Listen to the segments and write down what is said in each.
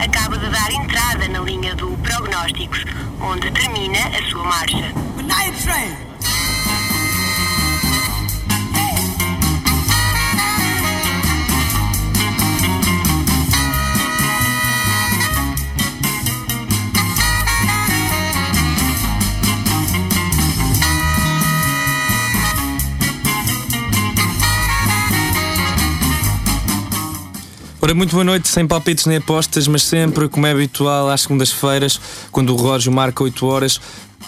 acaba de dar entrada na linha do prognósticos, onde termina a sua marcha. Ora, muito boa noite, sem palpites nem apostas, mas sempre, como é habitual, às segundas-feiras, quando o relógio marca 8 horas,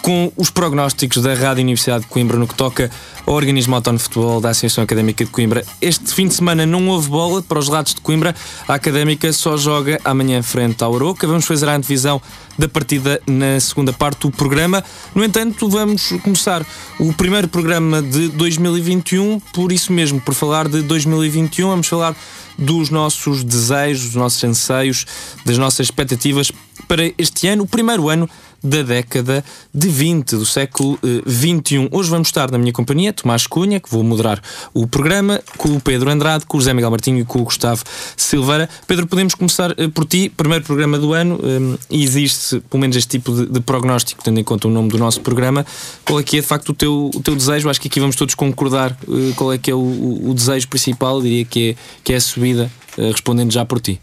com os prognósticos da Rádio Universidade de Coimbra no que toca ao Organismo Autónomo de Futebol da Associação Académica de Coimbra. Este fim de semana não houve bola para os lados de Coimbra. A Académica só joga amanhã frente ao Aroca. Vamos fazer a antevisão da partida na segunda parte do programa. No entanto, vamos começar o primeiro programa de 2021, por isso mesmo, por falar de 2021, vamos falar dos nossos desejos, dos nossos anseios, das nossas expectativas para este ano, o primeiro ano da década de 20, do século eh, 21. Hoje vamos estar na minha companhia, Tomás Cunha, que vou moderar o programa, com o Pedro Andrade, com o José Miguel Martinho e com o Gustavo Silveira. Pedro, podemos começar eh, por ti, primeiro programa do ano, eh, e existe pelo menos este tipo de, de, prognóstico, tendo em conta o nome do nosso programa. Qual é que é de facto o teu, o teu desejo? Acho que aqui vamos todos concordar eh, qual é que é o, o, o desejo principal, diria que é, que é a subida, eh, respondendo já por ti.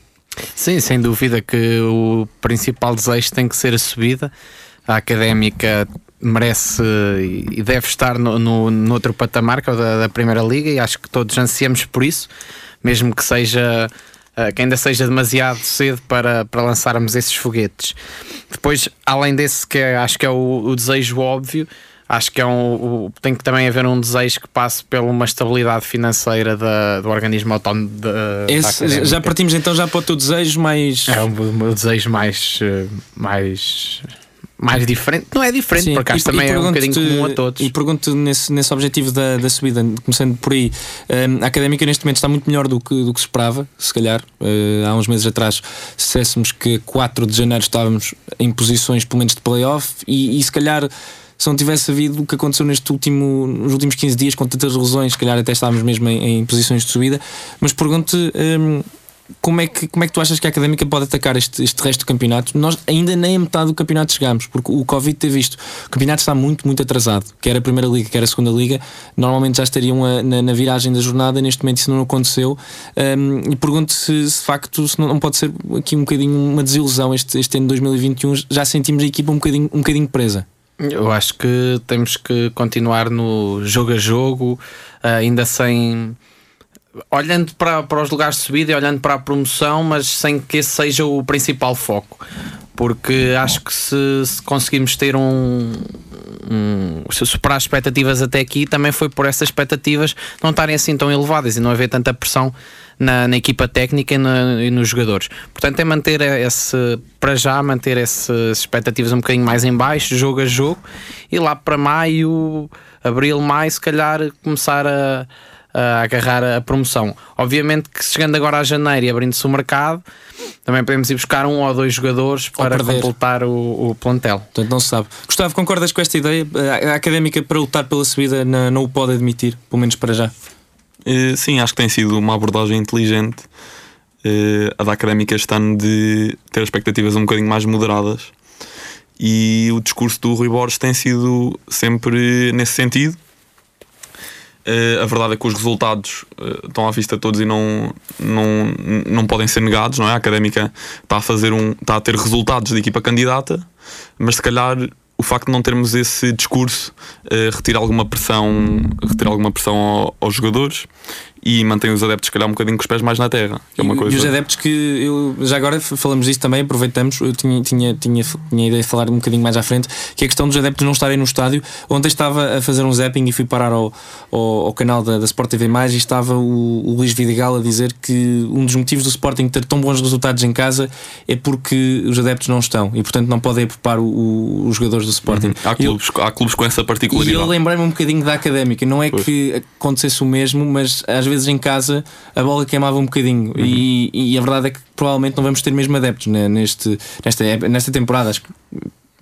Sim, sem dúvida que o principal desejo tem que ser a subida. A académica merece e deve estar no, no, no outro patamar que é o da, da, Primeira Liga e acho que todos ansiamos por isso, mesmo que seja que ainda seja demasiado cedo para, para lançarmos esses foguetes. Depois, além desse que é, acho que é o, o desejo óbvio, acho que é um, tem que também haver um desejo que passe por uma estabilidade financeira da, do organismo autónomo. De, Esse, já partimos então já para o teu desejo mais. É o meu desejo mais. mais mais diferente. Não é diferente, Sim, por acaso também é um bocadinho comum a todos. E pergunto nesse, nesse objetivo da, da subida, começando por aí, um, a académica neste momento está muito melhor do que, do que se esperava, se calhar. Uh, há uns meses atrás, se dissessemos que 4 de janeiro estávamos em posições pelo menos de playoff e, e se calhar se não tivesse havido o que aconteceu neste último, nos últimos 15 dias com tantas lesões, se calhar até estávamos mesmo em, em posições de subida. Mas pergunto-te um, como, é que, como é que tu achas que a académica pode atacar este, este resto do campeonato? Nós ainda nem a metade do campeonato chegamos, porque o Covid teve isto. O campeonato está muito, muito atrasado. Quer a primeira liga, quer a segunda liga, normalmente já estariam a, na, na, viragem da jornada. Neste momento isso não aconteceu. Um, e pergunto se, se de facto se não, não, pode ser aqui um bocadinho uma desilusão este, este ano de 2021. Já sentimos a equipa um bocadinho, um bocadinho presa. Eu acho que temos que continuar no jogo a jogo, ainda sem. Olhando para, para os lugares de subida e olhando para a promoção, mas sem que esse seja o principal foco. Porque acho que se, se conseguimos ter um, um, superar as expectativas até aqui, também foi por essas expectativas não estarem assim tão elevadas e não haver tanta pressão na, na equipa técnica e, na, e, nos jogadores. Portanto, é manter esse, para já, manter essas expectativas um bocadinho mais em baixo, jogo a jogo, e lá para maio, abril, maio, se calhar começar a, a agarrar a promoção. Obviamente que chegando agora a janeiro e abrindo-se o mercado, também podemos ir buscar um ou dois jogadores para completar o, o, plantel. Portanto, não se sabe. Gustavo, concordas com esta ideia? A académica para lutar pela subida não, não o pode admitir, pelo menos para já. Uh, sim, acho que tem sido uma abordagem inteligente uh, a da académica este ano de ter expectativas um bocadinho mais moderadas. E o discurso do Rui Borges tem sido sempre nesse sentido. Uh, a verdade é que os resultados estão à vista de todos e não, não, não podem ser negados, não é? A académica está a fazer um, está a ter resultados de equipa candidata, mas se calhar o facto de não termos esse discurso uh, retira alguma pressão, retira alguma pressão ao, aos jogadores e mantém os adeptos, se calhar, um bocadinho com os pés mais na terra. É uma e, coisa... e os adeptos que eu já agora falamos disso também, aproveitamos. Eu tinha, tinha, tinha, tinha a ideia de falar um bocadinho mais à frente, que é a questão dos adeptos não estarem no estádio. Ontem estava a fazer um zapping e fui parar ao, ao, ao canal da, da, Sport TV e estava o, o Luís Vidigal a dizer que um dos motivos do Sporting ter tão bons resultados em casa é porque os adeptos não estão e, portanto, não podem poupar os jogadores do Sporting. Uhum. Há, clubes, eu, há clubes com essa particularidade. E eu lembrei-me um bocadinho da académica. Não é pois. que acontecesse o mesmo, mas às vezes vezes em casa a bola queimava um bocadinho. Uhum. E, e, a verdade é que provavelmente não vamos ter mesmo adeptos né, neste, nesta, nesta temporada. Acho que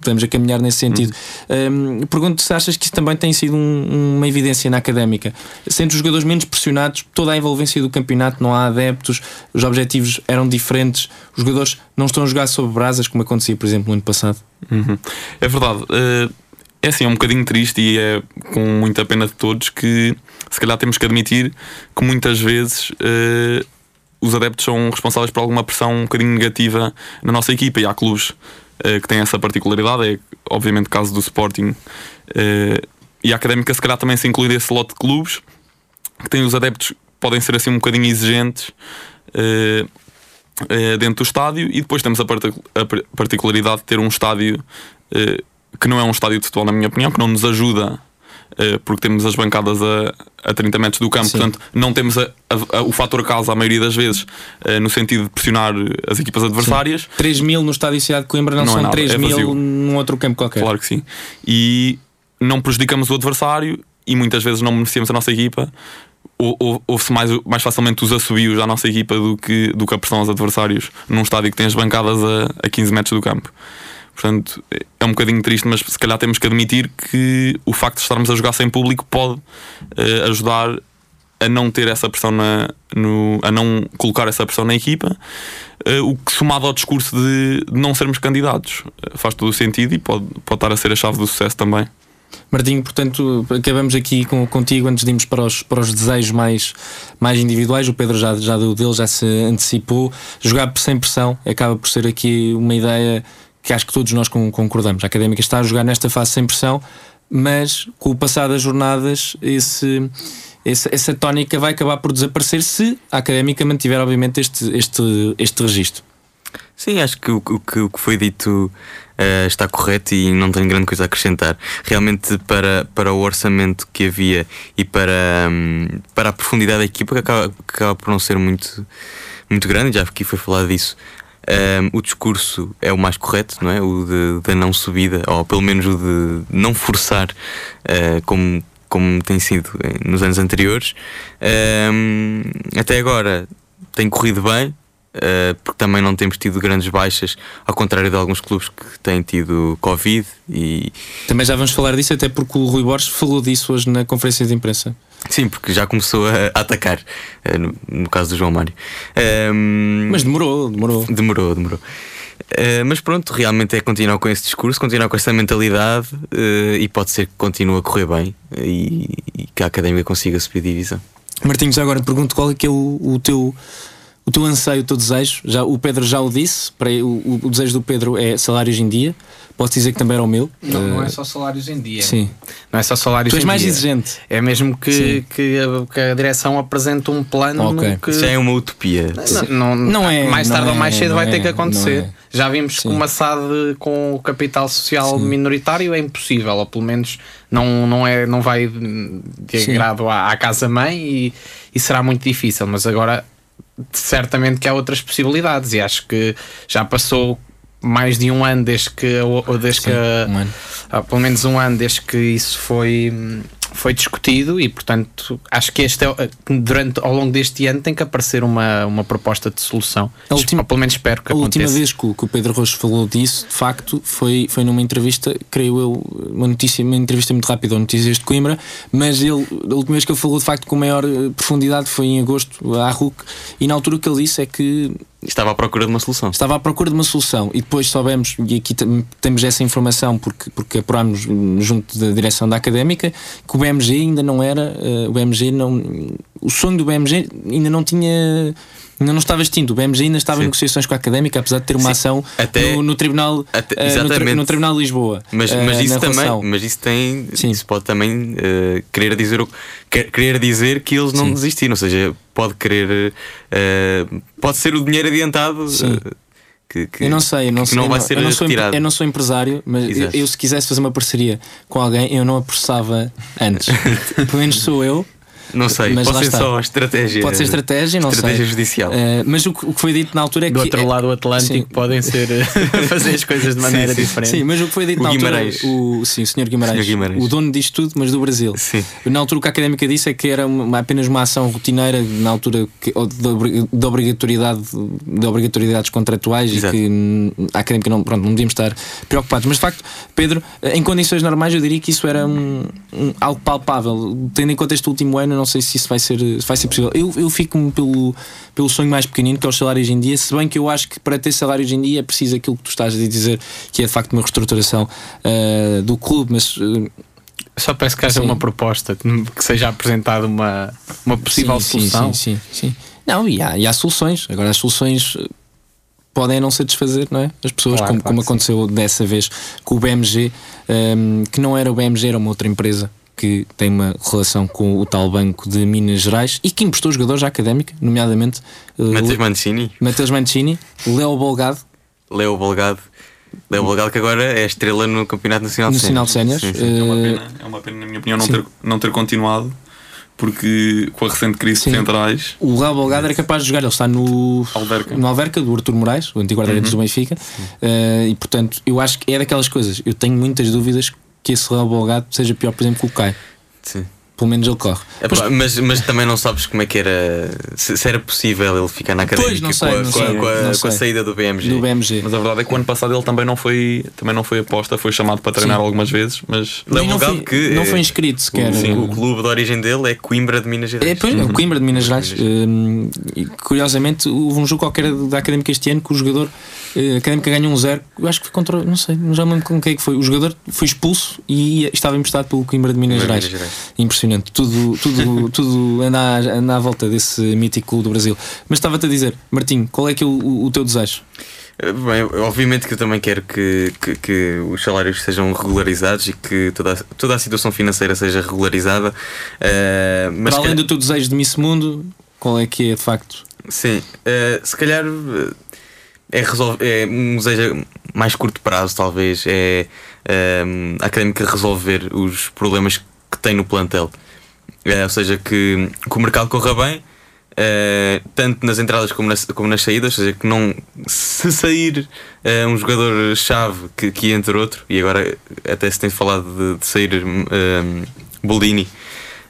estamos a caminhar nesse sentido. Um, pergunto se achas que isso também tem sido um, uma evidência na académica. Sendo os jogadores menos pressionados, toda a envolvência do campeonato, não há adeptos, os objetivos eram diferentes, os jogadores não estão a jogar sob brasas, como acontecia, por exemplo, no ano passado. Uhum. É verdade. Uh, é assim, é um bocadinho triste e é com muita pena de todos que se calhar temos que admitir que muitas vezes uh, os adeptos são responsáveis por alguma pressão um bocadinho negativa na nossa equipa e há clubes uh, que têm essa particularidade, é obviamente o caso do Sporting uh, e a Académica se calhar também se inclui desse lote de clubes que têm os adeptos que podem ser assim um bocadinho exigentes dentro do estádio e depois temos a, part a particularidade de ter um estádio que não é um estádio de futebol, na minha opinião, que não nos ajuda uh, porque temos as bancadas a, a 30 metros do campo, Sim. portanto, não temos a, a, o fator casa a maioria das vezes uh, no sentido de pressionar as equipas adversárias. Sim. 3 mil no estádio Cidade de Coimbra não, não é são é 3 mil num outro campo qualquer. Claro que sim. E não prejudicamos o adversário e muitas vezes não beneficiamos a nossa equipa. Houve-se mais, mais facilmente os assobios à nossa equipa do que, do que a pressão aos adversários num estádio que tem as bancadas a, a 15 metros do campo. Portanto, é um bocadinho triste, mas se calhar temos que admitir que o facto de estarmos a jogar sem público pode uh, ajudar a não ter essa pressão na, no, a não colocar essa pressão na equipa, uh, o que somado ao discurso de, não sermos candidatos uh, faz todo o sentido e pode, pode estar a ser a chave do sucesso também. Martinho, portanto, acabamos aqui com, contigo antes de irmos para os, para os desejos mais, mais individuais. O Pedro já, já deu dele, já se antecipou. Jogar sem pressão acaba por ser aqui uma ideia que acho que todos nós concordamos. A académica está a jogar nesta fase sem pressão, mas com o passar das jornadas, esse, esse, essa tónica vai acabar por desaparecer se a académica mantiver, obviamente, este, este, este registro. Sim, acho que o, que, o que foi dito uh, está correto e não tenho grande coisa a acrescentar. Realmente, para, para o orçamento que havia e para, um, para a profundidade da equipa, que acaba, que acaba por não ser muito, muito grande, já aqui foi falado disso, um, o discurso é o mais correto, não é? O da não subida, ou pelo menos o de não forçar, uh, como, como tem sido nos anos anteriores. Um, até agora tem corrido bem, Uh, porque também não temos tido grandes baixas, ao contrário de alguns clubes que têm tido Covid e. Também já vamos falar disso, até porque o Rui Borges falou disso hoje na conferência de imprensa. Sim, porque já começou a atacar, uh, no, caso do João Mário. Um, mas demorou, demorou. Demorou, demorou. Uh, mas pronto, realmente é continuar com esse discurso, continuar com essa mentalidade e pode ser que continue a correr bem e, e que a academia consiga subir divisão. Martins, agora pergunto qual é que é o, o teu o teu anseio, o teu desejo, já, o Pedro já o disse, para, o, o desejo do Pedro é salários em dia. Posso dizer que também era o meu. Não, uh, não é só salários em dia. Sim. Não é só salários tu és em mais dia. exigente. É mesmo que, que a, que, a, direção apresente um plano okay. que. Isso é uma utopia. Não, não, não é. Mais tarde ou mais é, cedo vai é, ter que acontecer. É. Já vimos Sim. que uma SAD com o capital social Sim. minoritário é impossível, ou pelo menos não, não, é, não vai de agrado à, à casa-mãe e, e será muito difícil. Mas agora certamente que há outras possibilidades e acho que já passou mais de um ano desde que, ou desde Sim, que um ah, pelo menos um ano desde que isso foi foi discutido e, portanto, acho que este é, durante, ao longo deste ano tem que aparecer uma, uma proposta de solução. A última, pelo menos espero que A aconteça. última vez que o, que o Pedro Rocha falou disso, de facto, foi, foi numa entrevista, creio eu, uma notícia, uma entrevista muito rápida, Notícias de Coimbra, mas ele, a última vez que ele falou de facto com maior eh, profundidade foi em agosto, à RUC, e na altura o que ele disse é que Estava à procura de uma solução. Estava à procura de uma solução e depois soubemos, e aqui temos essa informação porque, porque apurámos junto da direção da académica, que o BMG ainda não era, uh, o BMG não, o sonho do BMG ainda não tinha ainda não estava extinto. O BMG ainda estava Sim. em negociações com a académica, apesar de ter uma Sim. ação até, no, no, Tribunal até, uh, no, tri, no, Tribunal de Lisboa. Mas, uh, mas isso também, relação. mas isso tem, Sim. isso pode também uh, querer dizer o, querer dizer que eles não desistiram, ou seja, pode querer pode ser o dinheiro adiantado. Que, que, eu não sei, eu não, sei, não vai ser eu não, sou, eu não sou empresário, mas eu, eu, se quisesse fazer uma parceria com alguém, eu não a processava antes. Pelo menos sou eu Não sei, Mas pode ser está. só estratégia. Pode ser estratégia, não Estratégia sei. judicial. Eh, mas o que, o que foi dito na altura é Do que. outro lado do Atlântico Sim. podem ser fazer as coisas de maneira diferente. Sim, mas o que foi dito O na altura. Guimarães. O, sim, o Sr. Guimarães, Senhor Guimarães. O dono disto tudo, mas do Brasil. Sim. Na altura, o que a académica disse é que era uma- apenas uma ação rotineira, na altura que- de, obri- de obrigatoriedade, de obrigatoriedades contratuais Exato. e que hum, a académica não, pronto, não devíamos estar preocupados. Mas de facto, Pedro, em condições normais, eu diria que isso era um, um- algo palpável. Tendo em conta este último ano, não sei se isso vai ser, se vai ser possível. Eu, eu fico pelo, pelo sonho mais pequenino, que é os salários em dia, se bem que eu acho que para ter salários em dia é preciso aquilo que tu estás a dizer, que é de facto uma reestruturação ah, do clube, mas. ah, Só peço que haja Sim. uma proposta, que seja apresentada uma, uma possível sim, solução. Sim, sim, sim. Não, e há, e há soluções. Agora, as soluções eh, podem não satisfazer, não é? As pessoas, Claro, como, claro como aconteceu dessa vez com o BMG, ehm, que não era o BMG, era uma outra empresa que tem uma relação com o tal Banco de Minas Gerais e que emprestou jogadores à académica, nomeadamente eh, Matheus Mancini, Mateus Mancini, Léo Bolgado, Leo Bolgado. Leo Bolgado, que agora é estrela no Campeonato Nacional de Nacional de Séniores. É uma eh, pena, é uma pena, na minha opinião, não sim. ter, não ter continuado, porque com a recente crise Sim. de centrais, o Léo Bolgado era capaz de jogar, ele está no Alverca. no Alverca do Artur Moraes, o antigo guarda-redes do Benfica, Eh, e portanto eu acho que é daquelas coisas. Eu tenho muitas dúvidas que esse Léo Bolgado seja pior, por exemplo, que o Caio. Sim. Pelo menos ele corre. Epá, mas, mas também não sabes como é que era. Se, se era possível ele ficar na académica não sei, com, a, não com a- sei, com a- não com a saída do BMG. Do BMG. Mas a verdade é que o ano passado ele também não foi, também não foi aposta, foi chamado para treinar Sim. algumas vezes, mas não, Bolgado foi, que, não foi inscrito sequer. O, o clube de origem dele é Coimbra de Minas Gerais. É, pois, é o Coimbra de Minas Gerais. Hum, e, curiosamente, houve um jogo qualquer da Académica este ano que o jogador, a Académica ganhou um zero. Eu acho que foi contra, não sei, não já me lembro com quem é que foi. O jogador foi expulso e estava emprestado pelo Coimbra de Minas de Gerais. Minas Gerais. Impressionante. Tudo, tudo, tudo anda, à, anda à volta desse mítico clube do Brasil. Mas estava-te a dizer, Martim, qual é que é o, o- teu desejo? Eh, Bem, obviamente que eu também quero que, que, que os salários sejam regularizados e que toda a, toda a situação financeira seja regularizada. eh, mas Para além que- do teu desejo de Miss Mundo, qual é que é de facto? Sim, eh, se calhar eh, é, resol- é um desejo mais curto prazo, talvez. É eh, a académica resolver os problemas que tem no plantel. Eh, ou seja, que, que o mercado corra bem, eh, tanto nas entradas como nas, como nas saídas. Ou seja, que não se sair eh, um jogador-chave que, que entre outro, e agora até se tem falado de, de sair eh, Boldini,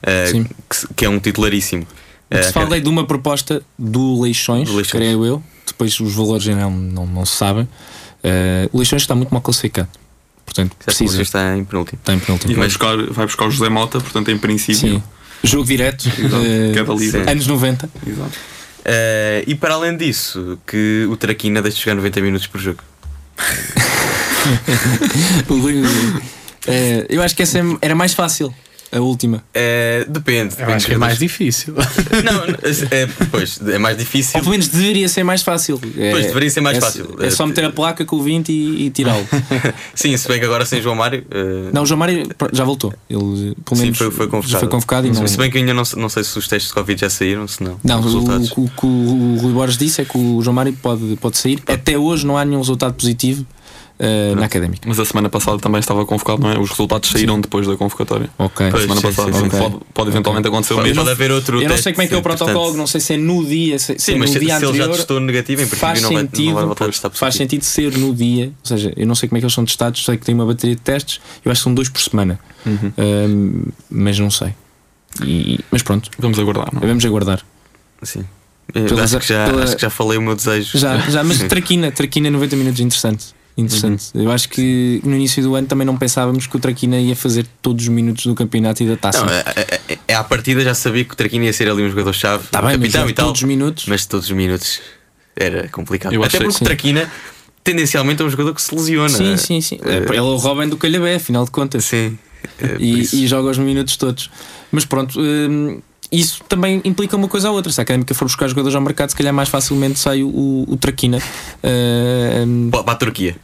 eh, que, que é um titularíssimo. Se falei de uma proposta do Leixões, Do Leixões. creio eu, depois os valores já não, não, não se sabem. Eh, o Leixões está muito mal classificado, portanto, Certo, precisa. está em penúltimo. Está em e penúltimo. vai buscar, vai buscar o José Mota, portanto, em princípio, Sim. Jogo direto, sim. anos 90. Exato. Eh, e para além disso, que o Traquina deixe de jogar 90 minutos por jogo. Eu acho que essa é- era mais fácil, a última. Eh, depende. Acho que é mais difícil. Não, é, pois, é mais difícil. Ou pelo menos deveria ser mais fácil. É- Pois, deveria ser mais é- fácil. É só meter a placa com o 20 e, e tirá-lo. Sim, se bem que agora sem João Mário. eh, Não, o João Mário já voltou. Ele, pelo sim, menos, foi, foi convocado. já foi convocado e não. Se bem que eu ainda não, não sei se os testes de Covid já saíram, se não. Não, o, resultados. o que o Rui Borges disse é que o João Mário pode, pode sair. Até hoje não há nenhum resultado positivo eh, na académica. Mas a semana passada também estava convocado, não é? Os resultados saíram depois da convocatória. Ok. A semana sim, passada. sim, sim. Portanto, Pode, pode eventualmente acontecer o mesmo. pode haver outro Eu não sei como é que é o sim, protocolo, portanto- não sei se é no dia, se, se Sim, é mas no se, dia se ele já anterior. testou negativo, em princípio faz não vai, não sentido, vai voltar a testar faz sentido ser no dia, ou seja, eu não sei como é que eles são testados, sei que tem uma bateria de testes, eu acho que são dois por semana, Uhum. Ahm, mas não sei. E- mas pronto, Vamos aguardar, não é? vamos aguardar. Sim. Acho, que já, pela- acho que já falei o meu desejo. Já, já mas Traquina, Traquina 90 minutos, interessante. Interessante. Uhum. Eu acho que no início do ano também não pensávamos que o Traquina ia fazer todos os minutos do campeonato e da taça. Não, é, é, é- é à partida já sabia que o Traquina ia ser ali um jogador-chave, Tá bem, capitão e tal. todos os minutos. Mas todos os minutos era complicado. Eu Até porque que o. Traquina tendencialmente é um jogador que se lesiona. Sim, sim, sim. Ele é o Robin do Calhabé, afinal de contas. Sim. E, e joga os minutos todos. Mas pronto, hum, isso também implica uma coisa ou outra. Se a académica for buscar jogadores ao mercado, se calhar mais facilmente sai o, o, Traquina. Hum, Para a Turquia.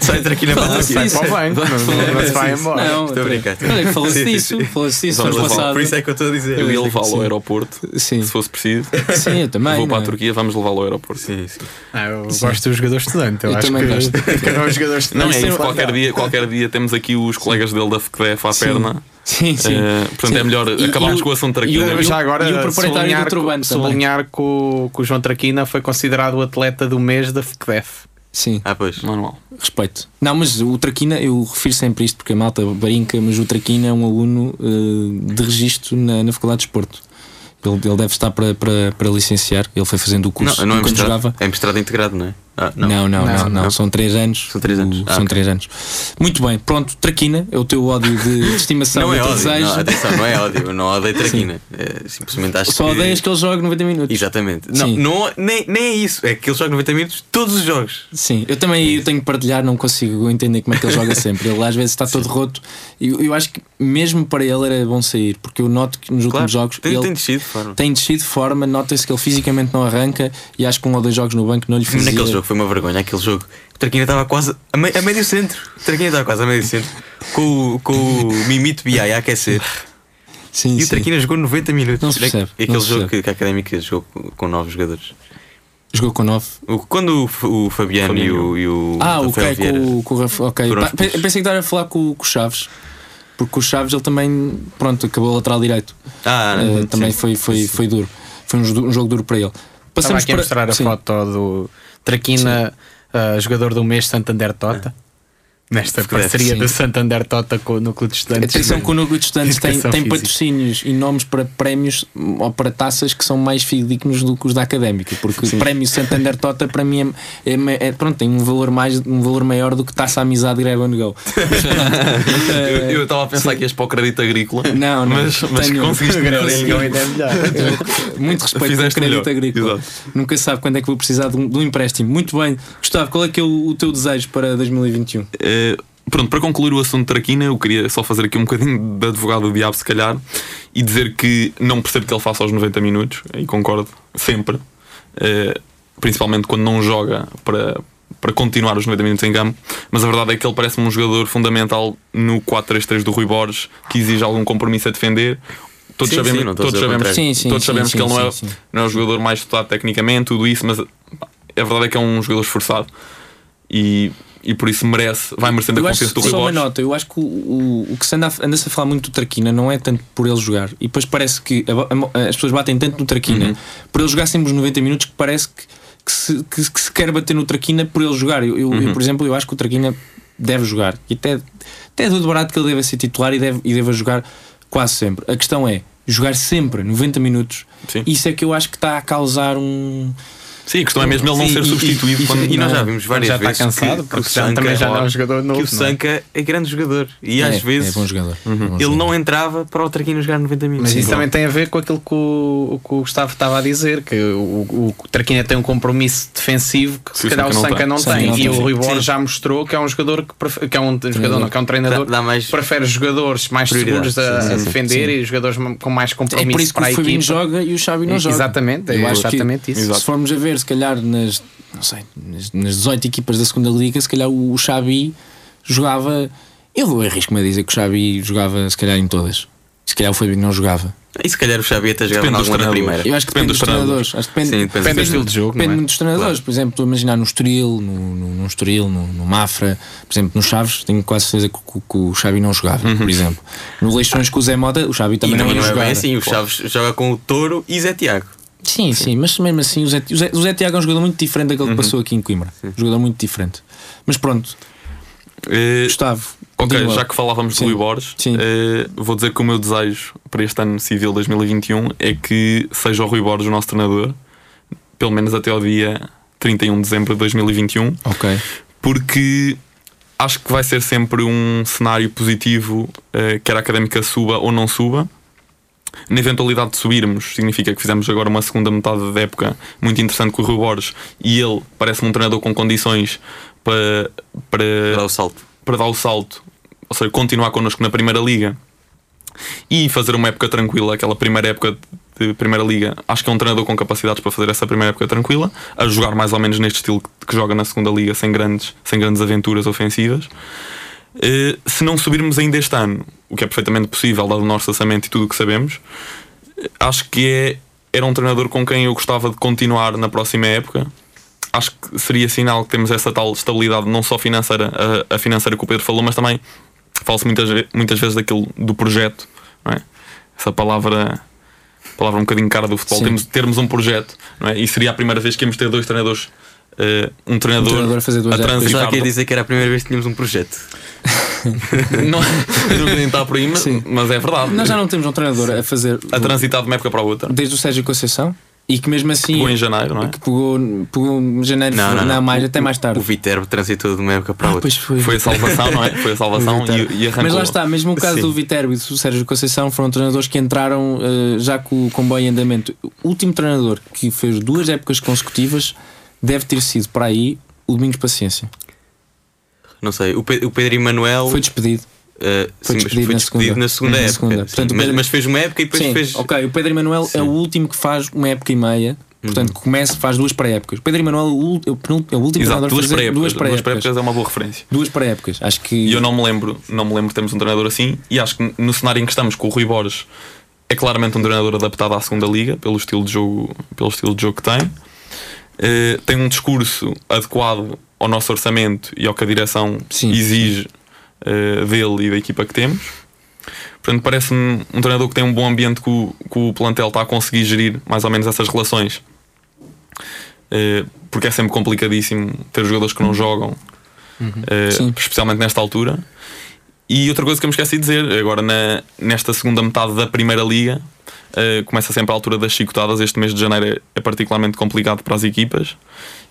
Sai daqui na Fala-se batata. Vai para o banco, não, não se vai embora. Não, Estou a brincar. Olha, falou-se Sim, disso, falou-se disso Vamos passado. Por isso é que eu estou a dizer. Eu ia levá-lo ao aeroporto, Sim, se fosse preciso. sim, eu também. Vou para a é? Turquia, vamos levá-lo ao aeroporto. Sim, sim. Ah, eu gosto do jogador estudante. Eu, Eu acho também que gosto. que é um jogador estudante. Não, é Isso é Qualquer dia, qualquer dia temos aqui os colegas dele da FCDF à Sim. perna. Sim, sim. Eh, portanto, Sim. é melhor E- acabarmos e com o assunto e Traquina. Mas já agora, E o proprietário do Turbante sublinhar que, o, que o João Traquina foi considerado o atleta do mês da FCDF. Sim, Ah, pois. Manual. respeito. Não, mas o Traquina, eu refiro sempre isto porque a malta brinca, mas o Traquina é um aluno eh, de registro na, na Faculdade de Desporto. Ele, ele deve estar para, para, para licenciar. Ele foi fazendo o curso Não, não é quando mestrado. jogava. É mestrado integrado, não é? Ah, Não, não, não, Não, não, não. São três anos. São três anos. Ah, são ok. três anos. Muito bem, pronto, Traquina é o teu ódio de, de estimação Não é ódio. desejo. Não, atenção, não é ódio. Não odeio Traquina. É, simplesmente acho Só que. odeias que ele jogue 90 minutos. Exatamente. Não, Sim. não, nem, nem é isso. É que ele joga 90 minutos todos os jogos. Sim, eu também eu tenho que partilhar, não consigo entender como é que ele joga sempre. Ele às vezes está todo roto. E eu, eu acho que mesmo para ele era bom sair, porque eu noto que nos Claro. últimos jogos tem, ele tem descido de forma. tem descido de forma, nota-se que ele fisicamente não arranca e acho que um ou dois jogos no banco não lhe fazia. Jogo foi uma vergonha. Aquele jogo, o Traquina estava quase a, me- a médio centro. O Traquina estava quase a médio centro. Com, o- com o Mimito Biai a aquecer. Sim, E o sim. Traquina jogou 90 minutos. Não se percebe, E não aquele se jogo percebe. que, que a Académica jogou com, com novos jogadores. Jogou com 9. O- quando o, F- o Fabiano, e o, e o Ah, o é Vieira- com, o- com o pensei que estava a falar com, com o Chaves. Porque o Chaves ele também, pronto, acabou lateral direito. Ah, Eh, também sim. foi, foi, foi duro. Foi um, um jogo duro para ele. Estava aqui a mostrar a sim. foto do Traquina, uh, jogador do mês Santander Tota. Nesta FCDF, parceria sim. do Santander Tota com o Núcleo de Estudantes. Atenção que o Núcleo de Estudantes tem, tem patrocínios e nomes para prémios ou para taças que são mais fidedignos do que os da académica, porque o prémio Santander Tota para mim é, é- é- pronto, tem um valor, mais, um valor maior do que taça amizade Greve on Go. Eu- Eu estava a pensar que ias para o crédito agrícola. Não, não, Mas, mas tenho- conseguiste melhor. É. Muito respeito pelo crédito melhor. agrícola. Exato. Nunca sabe quando é que vou precisar de um, de um empréstimo. Muito bem. Gustavo, qual é que é o, o teu desejo para 2021? Eh, pronto, para concluir o assunto de Traquina, eu queria só fazer aqui um bocadinho de advogado do diabo, se calhar, e dizer que não percebo que ele faça aos 90 minutos, e concordo, sempre, eh, principalmente quando não joga para, para continuar os 90 minutos em campo, mas a verdade é que ele parece-me um jogador fundamental no 4-3-3 do Rui Borges, que exige algum compromisso a defender. Todos Sim, sabemos, sim, todos sabemos. Sim, sim, todos sabemos sim, que ele não é, sim, sim. não é o jogador mais dotado tecnicamente, tudo isso, mas a verdade é que é um jogador esforçado e, e por isso merece, vai merecendo a Eu acho confiança do Rui só uma Borges. nota, eu acho que o, o, o que se anda a, anda-se a falar muito do Traquina não é tanto por ele jogar, e depois parece que a- a- as pessoas batem tanto no Traquina Uhum. por ele jogar sempre os 90 minutos que parece que, que, se, que, que se quer bater no Traquina por ele jogar. Eu, eu- Uhum. eu, por exemplo, eu acho que o Traquina deve jogar, e até, até é tudo barato que ele deve ser titular e deve, e deve jogar quase sempre. A questão é jogar sempre 90 minutos, Sim. isso é que eu acho que está a causar um. Sim, a questão é mesmo ele não Sim, ser e- substituído e- quando. E nós já vimos várias já está vezes cansado, que, porque que já- o Sanca, também já não é um jogador novo, que o não é? Sanca é grande jogador e é, às vezes é bom jogador. é bom ele jogador. não entrava para o Traquino jogar 90 minutos. Mas isso também tem a ver com aquilo que o, que o Gustavo estava a dizer, que o, o Traquina tem um compromisso defensivo que se o calhar o Sanca não Sanca tem. não e tem. o Rui Borges Sim. já mostrou que é um jogador que, prefe- que é um jogador, não, que é um treinador Dá- dá mais- que prefere jogadores mais Prioridade. seguros a, defender e jogadores com mais É compromisso por isso que para a o Fabinho equipa. joga e o Xavi não joga. Exatamente, é Eu acho que exatamente isso. Se formos a ver, se calhar nas, não sei, nas, nas 18 equipas da segunda liga, se calhar o Xavi jogava. Eu vou arrisco-me a dizer que o Xavi jogava se calhar em todas. Se calhar o Fabinho não jogava. E se calhar o Xavi até jogava Depende na treinadores. primeira. Eu acho que depende, dos treinadores. Acho que depende, Sim, depende Depende do estilo de jogo, Depende não é? muito dos treinadores. Por exemplo, estou a imaginar no Estoril, no, no, no Estoril, no, no Mafra, por exemplo, no Chaves, tenho quase certeza que, que- que o Xavi não jogava, por exemplo. No Leixões com o Zé Mota, o Xavi também E não, ia não é jogar. bem assim. O Chaves joga com o Touro e Zé Tiago. Sim, sim, mas mesmo assim o Zé, o Zé, o Zé Tiago é um jogador muito diferente daquele que passou aqui em Coimbra. Um jogador muito diferente. Mas pronto, Eh, Gustavo. ok, já que falávamos Sim. de Rui Borges, Sim. eh, vou dizer que o meu desejo para este ano civil 2021 é que seja o Rui Borges o nosso treinador, pelo menos até ao dia 31 de dezembro de 2021, Ok. porque acho que vai ser sempre um cenário positivo, eh, quer a académica suba ou não suba. Na eventualidade de subirmos, significa que fizemos agora uma segunda metade da época muito interessante com o Rui Borges e ele parece-me um treinador com condições para, para, Dá o salto. para dar o salto, ou seja, continuar connosco na Primeira Liga e fazer uma época tranquila, aquela primeira época de Primeira Liga, acho que é um treinador com capacidades para fazer essa primeira época tranquila, a jogar mais ou menos neste estilo que, que joga na Segunda Liga, sem grandes, sem grandes aventuras ofensivas. Eh, se não subirmos ainda este ano, o que é perfeitamente possível, dado o nosso orçamento e tudo o que sabemos, eh, acho que é, era um treinador com quem eu gostava de continuar na próxima época. Acho que seria sinal que temos essa tal estabilidade, não só financeira, a, a financeira que o Pedro falou, mas também fala-se muitas, muitas vezes daquilo do projeto, é? Essa palavra, palavra um bocadinho cara do futebol, Sim. temos, termos um projeto, é? E seria a primeira vez que íamos ter dois treinadores, eh, um treinador, treinador a fazer duas épocas. transitar que ia do- dizer que era a primeira vez que tínhamos um projeto. não, eu não entrar por aí, mas, mas é verdade. Nós já não temos um treinador a fazer A transitar de uma época para a outra. desde o Sérgio Conceição e que mesmo assim Pegou em janeiro, não é? que pegou, pegou em janeiro, não, mais, até mais tarde. O Viterbo transitou de uma época para a Ah, outra. foi. Foi a salvação, não é? Foi a salvação O e, e arrancou. Mas lá está, mesmo o caso Sim. do Viterbo e do Sérgio Conceição foram treinadores que entraram eh, já com o comboio em andamento. O último treinador que fez duas épocas consecutivas deve ter sido para aí o Domingos Paciência. Não sei, o, Pe- o Pedro Emanuel Foi despedido. uh, foi sim, despedido foi na despedido segunda. na segunda Na época. segunda. Portanto, o mas, Pedro- mas fez uma época e depois Sim, fez. ok. O Pedro Emanuel é o último que faz uma época e meia. Portanto, começa, faz duas pré-épocas. Pedro Emanuel é o último Exato, treinador duas fazer pré-épocas. duas Duas pré-épocas. é uma boa referência. Duas pré-épocas. Acho que. E eu não me lembro, não me lembro de termos um treinador assim. E acho que no cenário em que estamos com o Rui Borges é claramente um treinador adaptado à segunda liga, pelo estilo de jogo, pelo estilo de jogo que tem. Eh, tem um discurso adequado ao nosso orçamento e ao que a direção Sim. exige eh, dele e da equipa que temos. Portanto, parece-me um treinador que tem um bom ambiente que o, que o plantel está a conseguir gerir mais ou menos essas relações. Eh, porque é sempre complicadíssimo ter jogadores que não jogam, Sim. especialmente nesta altura. E outra coisa que eu me esqueci de dizer, agora na, nesta segunda metade da Primeira Liga, eh, começa sempre a altura das chicotadas. Este mês de janeiro é, particularmente complicado para as equipas.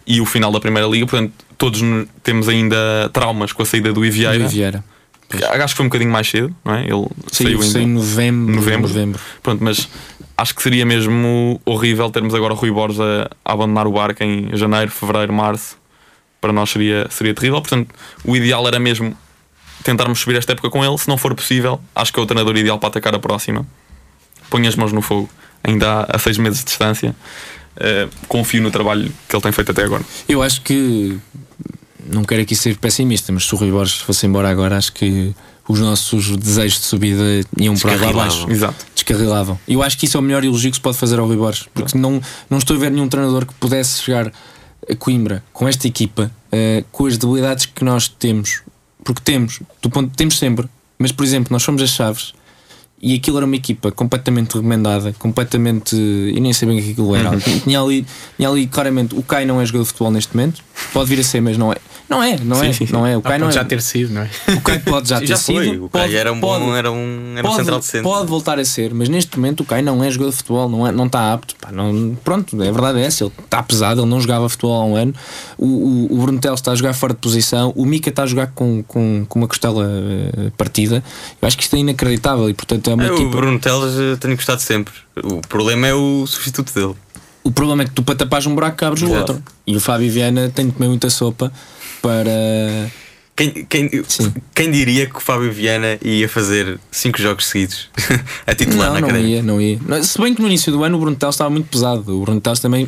E o final da Primeira Liga, portanto, todos temos ainda traumas com a saída do Ivieira. Acho que foi um bocadinho mais cedo, não é? Ele Saiu, saiu em novembro. novembro. novembro. Pronto, mas acho que seria mesmo horrível termos agora o Rui Borges a, a abandonar o barco em janeiro, fevereiro, março. Para nós seria, seria terrível. Portanto, o ideal era mesmo tentarmos subir esta época com ele. Se não for possível, acho que é o treinador ideal para atacar a próxima. Ponha as mãos no fogo, ainda há, seis meses de distância. Eh, confio no trabalho que ele tem feito até agora. Eu acho que não quero aqui ser pessimista, mas se o Rui Borges fosse embora agora, acho que os nossos desejos de subida iam para lá abaixo. Descarrilavam. Exato. Descarrilavam. Eu acho que isso é o melhor elogio que se pode fazer ao Rui Borges, porque não, não estou a ver nenhum treinador que pudesse chegar a Coimbra com esta equipa, eh, com as debilidades que nós temos, porque temos, do ponto, temos sempre, mas por exemplo, nós somos as chaves. E aquilo era uma equipa completamente remendada, completamente. E nem sei bem o que aquilo era. Tinha, ali, tinha ali claramente. O Kai não é jogador de futebol neste momento. Pode vir a ser, mas não é. Não é, não Sim, é. sim. Não é. O Ah, Kai não pode é. já ter sido, não é? O Kai pode já Sim, ter já foi. sido. O Kai pode- era um pode- bom, era um, era um pode, central de centro. pode voltar a ser, mas neste momento o Kai não é jogador de futebol, não, é, não está apto. pá, não, pronto, a verdade é essa. Ele está pesado, ele não jogava futebol há um ano. O, o, o Bruno Teles está a jogar fora de posição, o Mika está a jogar com, com, com uma costela eh, partida. Eu acho que isto é inacreditável e, portanto, é uma É, o equipa. Bruno Teles eh, tenho gostado sempre. O problema é o substituto dele. O problema é que tu para tapares um buraco abres o outro. E o Fábio Viana tem de comer muita sopa para. Quem, quem, Sim. quem diria que o Fábio Viana ia fazer 5 jogos seguidos a titular Não, na não academia? ia, não ia. Se bem que no início do ano o Bruno Teles estava muito pesado. O Bruno Teles também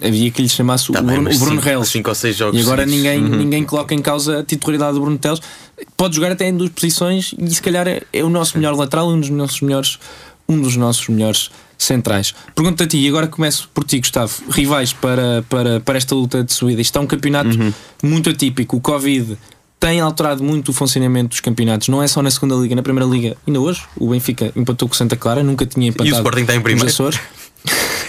havia que lhe chamasse o Tá bem, Bruno, o Bruno cinco- Reles. cinco ou seis jogos E agora ninguém, ninguém coloca em causa a titularidade do Bruno Teles. Pode jogar até em duas posições e se calhar é, é o nosso melhor lateral, um dos nossos melhores, um dos nossos melhores centrais. Pergunto a ti, e agora começo por ti, Gustavo. Rivais para, para, para esta luta de subida. Isto é um campeonato muito atípico. O Covid tem alterado muito o funcionamento dos campeonatos. Não é só na segunda liga, na primeira liga. Ainda hoje, o Benfica empatou com o Santa Clara, nunca tinha empatado. Sporting está em os primeiro. Açores.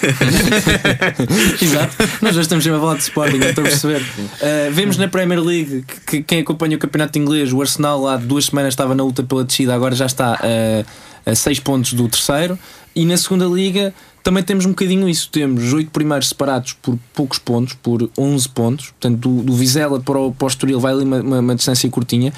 Exato, nós já estamos sempre a falar de Sporting, não estou a perceber. Uh, vemos na Premier League que, que quem acompanha o campeonato inglês, o Arsenal há duas semanas estava na luta pela descida, agora já está a, a 6 pontos do terceiro. E na segunda liga também temos um bocadinho isso. Temos oito primeiros separados por poucos pontos, por 11 pontos. Portanto, do, do Vizela para o, para o Estoril vai ali uma, uma, uma distância curtinha.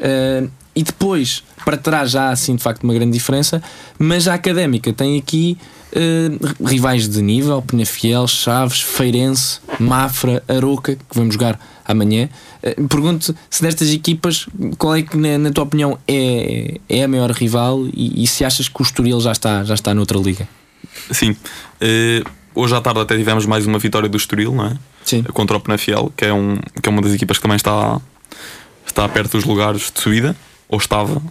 Uh, e depois, para trás, já há assim de facto uma grande diferença. Mas a académica tem aqui uh, rivais de nível: Penafiel, Chaves, Feirense, Mafra, Aroca, que vamos jogar amanhã. Uh, Pergunto se destas equipas, qual é que, na, na tua opinião, é, é a maior rival e, e se achas que o Estoril já está, já está noutra liga? Sim. Eh, hoje à tarde até tivemos mais uma vitória do Estoril, não é? Sim. Contra o Penafiel, que é, um, que é uma das equipas que também está, está perto dos lugares de subida, ou estava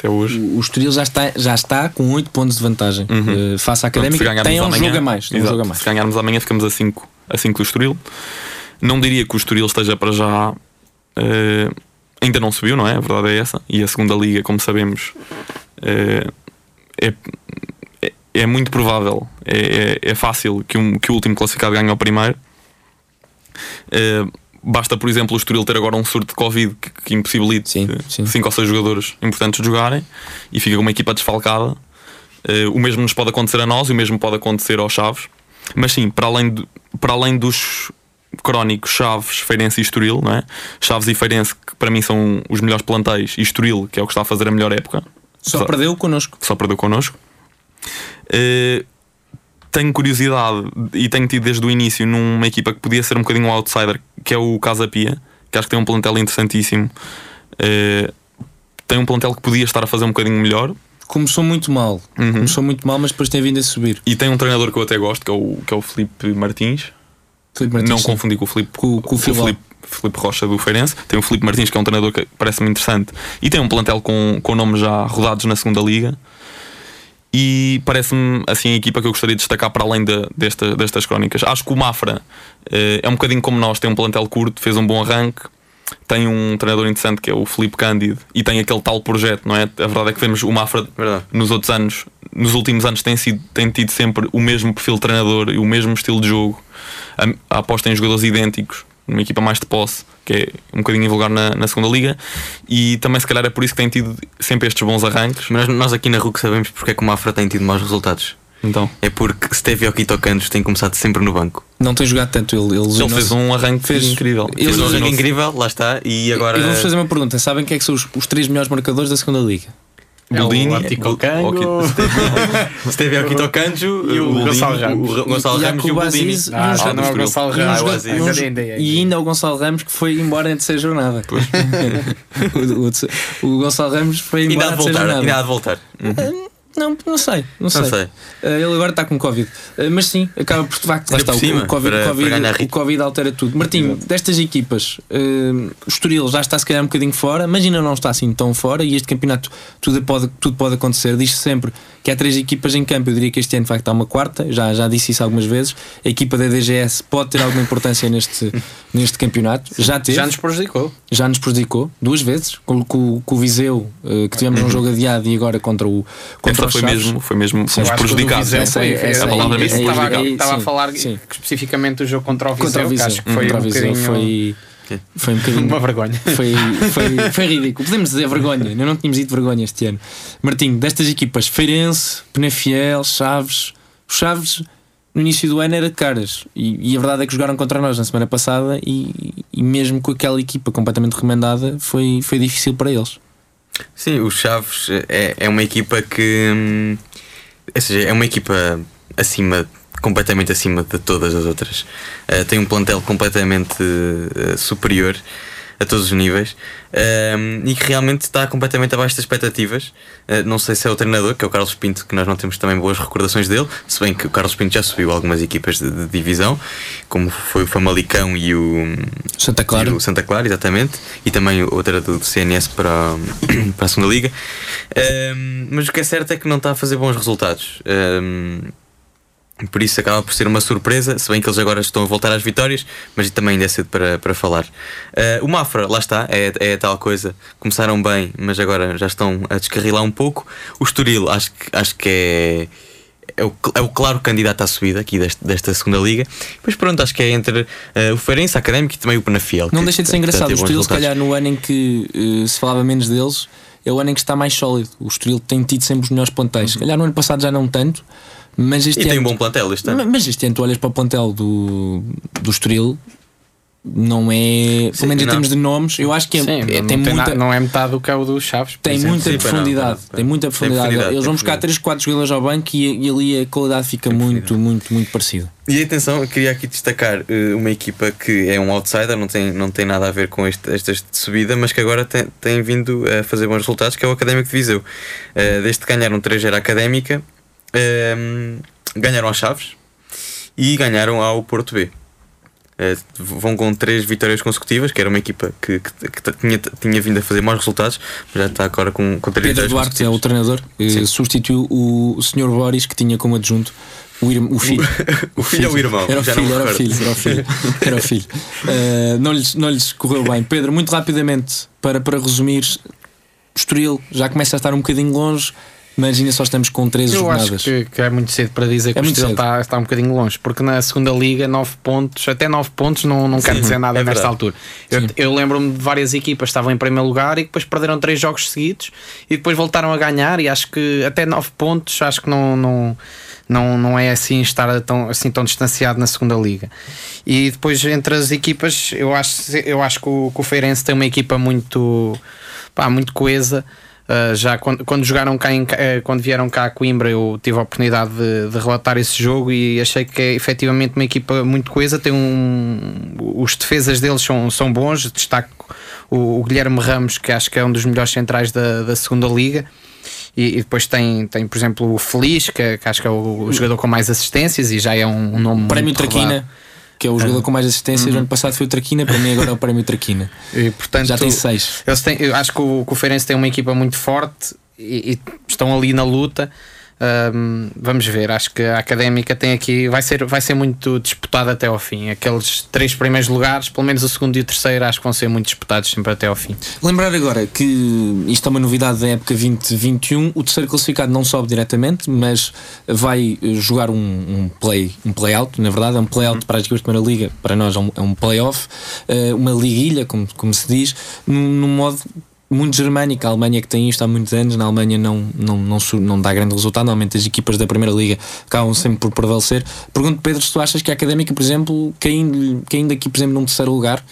até hoje. O o Estoril já está, já está com 8 pontos de vantagem. Uhum. Eh, face à Académica, tem um amanhã- jogo a mais. Tem um jogo a mais. Se ganharmos amanhã, ficamos a 5 a do Estoril. Não diria que o Estoril esteja para já. eh, ainda não subiu, não é? A verdade é essa. E a segunda liga, como sabemos, eh, é, é, é muito provável, é, é, é fácil que, um, que o último classificado ganhe ao primeiro. Eh, basta, por exemplo, o Estoril ter agora um surto de Covid que, que impossibilite Sim, sim. 5 ou 6 jogadores importantes de jogarem e fica com uma equipa desfalcada. Eh, o mesmo nos pode acontecer a nós e o mesmo pode acontecer aos Chaves. Mas sim, para além, de- para além dos crónicos Chaves, Feirense e Estoril, não é? Chaves e Feirense, que para mim são os melhores plantéis, e Estoril, que é o que está a fazer a melhor época, Só Só- perdeu connosco. só perdeu connosco. Eh, tenho curiosidade e tenho tido desde o início numa equipa que podia ser um bocadinho um outsider, que é o Casa Pia, que acho que tem um plantel interessantíssimo. Eh, tem um plantel que podia estar a fazer um bocadinho melhor Começou muito mal. Uhum. Começou muito mal, mas depois tem vindo a subir. e tem um treinador que eu até gosto, que é o, que é o Felipe Martins. Filipe Martins, Não sim. confundir com o Felipe, Com- com o. Felipe, Felipe Rocha do Feirense. Tem o Felipe Martins, que é um treinador que parece-me interessante. E tem um plantel com, com nomes já rodados na segunda liga. E parece-me assim a equipa que eu gostaria de destacar para além de- desta- destas crónicas. Acho que o Mafra eh, é um bocadinho como nós, tem um plantel curto, fez um bom arranque. Tem um treinador interessante que é o Felipe Cândido e tem aquele tal projeto, não é? A verdade é que vemos o Mafra Verdade. nos outros anos, nos últimos anos, tem, sido, tem tido sempre o mesmo perfil de treinador e o mesmo estilo de jogo. A, a aposta em jogadores idênticos, uma equipa mais de posse, que é um bocadinho invulgar na, na segunda liga. E também, se calhar, é por isso que tem tido sempre estes bons arranques. Mas nós aqui na RUC sabemos porque é que o Mafra tem tido maus resultados. Então, É porque Stevie Okito Cantos tem começado sempre no banco. Não tem jogado tanto ele. Ele, ele fez um arranque Fez- incrível. ele Fez um jogo incrível, lá está, e agora. E vamos fazer uma pergunta: sabem quem é que são os, os três melhores marcadores da segunda Liga? É o Boldini, Antico Cango. Stevie Okito Canjo e o, O Gonçalo Ramos. o Gonçalo E Ramos e o e um Ah, não é o Gonçalo o Aziz. e Ainda- o Gonçalo Ramos que foi embora antes da jornada. o, o- o Gonçalo Ramos foi embora antes da jornada. ainda há de voltar. Não, não sei, não sei. sei. Eh, ele agora está com Covid. Eh, mas sim, acaba por de facto, lá Ainda está. por o- cima, o, COVID, para- o COVID, para o. Covid altera tudo. Martinho, destas equipas, eh, o Estoril já está se calhar um bocadinho fora, mas ainda não está assim tão fora. E este campeonato tudo pode, tudo pode acontecer. Diz-se sempre que há três equipas em campo. Eu diria que este ano vai estar uma quarta, já, já disse isso algumas vezes. A equipa da DGS pode ter alguma importância neste, neste campeonato. Já teve Já nos prejudicou. já nos prejudicou duas vezes com, com- com o Viseu que tivemos um jogo adiado e agora contra o contra Essa foi mesmo, foi mesmo, fomos prejudicados. Viseu Essa foi- é- essa a é- palavra é- mesmo. é- Estava é- estava a falar sim. especificamente do jogo contra o Viseu, contra o que Viseu, acho que foi um Viseu bocadinho foi foi um bocadinho uma vergonha. foi, foi, foi ridículo. Podemos dizer vergonha, ainda não tínhamos dito vergonha este ano. Martinho, destas equipas, Feirense, Penafiel, Chaves, os Chaves no início do ano era de caras e, e a verdade é que jogaram contra nós na semana passada e, e mesmo com aquela equipa completamente remendada foi, foi difícil para eles. Sim, o Chaves é, é uma equipa que. hum, Ou seja, é uma equipa acima, completamente acima de todas as outras. Eh, tem um plantel completamente eh, superior a todos os níveis hum, e que realmente está completamente abaixo das expectativas. Eh, não sei se é o treinador, que é o Carlos Pinto, que nós não temos também boas recordações dele, se bem que o Carlos Pinto já subiu algumas equipas de, de divisão, como foi o Famalicão e o. Santa Clara. o Santa Clara, exatamente. E também outra do, do CNS para, para a segunda Liga. Ahm, mas o que é certo é que não está a fazer bons resultados. Ahm, por isso acaba por ser uma surpresa, se bem que eles agora estão a voltar às vitórias, mas também ainda é cedo para, para falar. Ah, o Mafra, lá está, é, é a tal coisa. Começaram bem, mas agora já estão a descarrilar um pouco. O Estoril, acho que, acho que é. É o, é o claro candidato à subida aqui deste- desta segunda liga. Pois pronto, acho que é entre ah, o Feirense, Académico e também o Penafiel. Não que- deixa de ser engraçado. O Estoril, se calhar, no ano em que eh, se falava menos deles, é o ano em que está mais sólido. O Estoril tem tido sempre os melhores plantéis. Se calhar no ano passado já não tanto, mas este E tem ano. um bom plantel este ano. Ma- Mas este ano tu olhas para o plantel do, do Estoril, não é. Sim, Pelo menos em não. termos de nomes, eu acho que é, Sim, é- não, tem não tem muita. na- não é metade do que é o do Chaves. Tem muita Sim, não, profundidade, não, tem muita não. Tem profundidade. profundidade, Eles tem vão buscar profundidade. 3, 4 jogadores ao banco e, e ali a qualidade fica muito, muito, muito parecida. E atenção, eu queria aqui destacar eh, uma equipa que é um outsider, não tem, não tem nada a ver com este, esta subida, mas que agora tem, tem vindo a fazer bons resultados, que é o Académico de Viseu. Eh, desde que ganharam 3 era Académica, ganharam às Chaves e ganharam ao Porto B. Eh, vão com três vitórias consecutivas, que era uma equipa que, que- que tinha, tinha vindo a fazer maus resultados, mas já está agora com, com três Pedro Duarte é o treinador, eh, Sim. substituiu o, o Sr. Boris que tinha como adjunto o, ir- o filho. O filho ou o irmão? Era o não filho, me era o filho, era o filho. Era o filho. Eh, não, lhes, não lhes correu bem. Pedro, muito rapidamente, para, para resumir, o Estoril já começa a estar um bocadinho longe, mas ainda só estamos com 13 Eu jornadas. acho que, que é muito cedo para dizer que É o muito Estoril está, está um bocadinho longe, porque na segunda liga, 9 pontos, até 9 pontos não, não quer dizer nada é nesta altura. Eu, eu lembro-me de várias equipas que estavam em primeiro lugar e que depois perderam 3 jogos seguidos e depois voltaram a ganhar. E acho que até 9 pontos, acho que não. não não, não é assim estar tão, assim tão distanciado na segunda liga. E depois entre as equipas, eu acho, eu acho que o, que o Feirense tem uma equipa muito, pá, muito coesa. Uh, já quando, quando jogaram cá em, eh, quando vieram cá a Coimbra eu tive a oportunidade de, de relatar esse jogo e achei que é efetivamente uma equipa muito coesa tem um os defesas deles são, são bons destaco o, o Guilherme Ramos que acho que é um dos melhores centrais da, da segunda liga e, e depois tem, tem por exemplo o Feliz que, que acho que é o, o jogador com mais assistências e já é um, um nome Prémio Traquina. Que é o jogador com mais assistências. O ano passado foi o Traquina, para mim agora é o Prémio Traquina. E, portanto, Já tem seis. Eles têm, eu acho que o, que o Feirense tem uma equipa muito forte e, e estão ali na luta. Ahm, vamos ver, acho que a académica tem aqui, vai ser, vai ser muito disputada até ao fim. Aqueles três primeiros lugares, pelo menos o segundo e o terceiro, acho que vão ser muito disputados sempre até ao fim. Lembrar agora que isto é uma novidade da época 2021. O terceiro classificado não sobe diretamente, mas vai eh, jogar um, um play um play-out. Na verdade, é um play-out para as equipas de primeira liga. Para nós é um, é um play-off, eh, uma liguilha, como, como se diz, num, num modo muito germânico. A Alemanha que tem isto há muitos anos, na Alemanha não, não, não, não dá grande resultado. Normalmente as equipas da primeira liga acabam sempre por prevalecer. Pergunto, Pedro, se tu achas que a académica, por exemplo, caindo, caindo aqui, por exemplo, num terceiro lugar,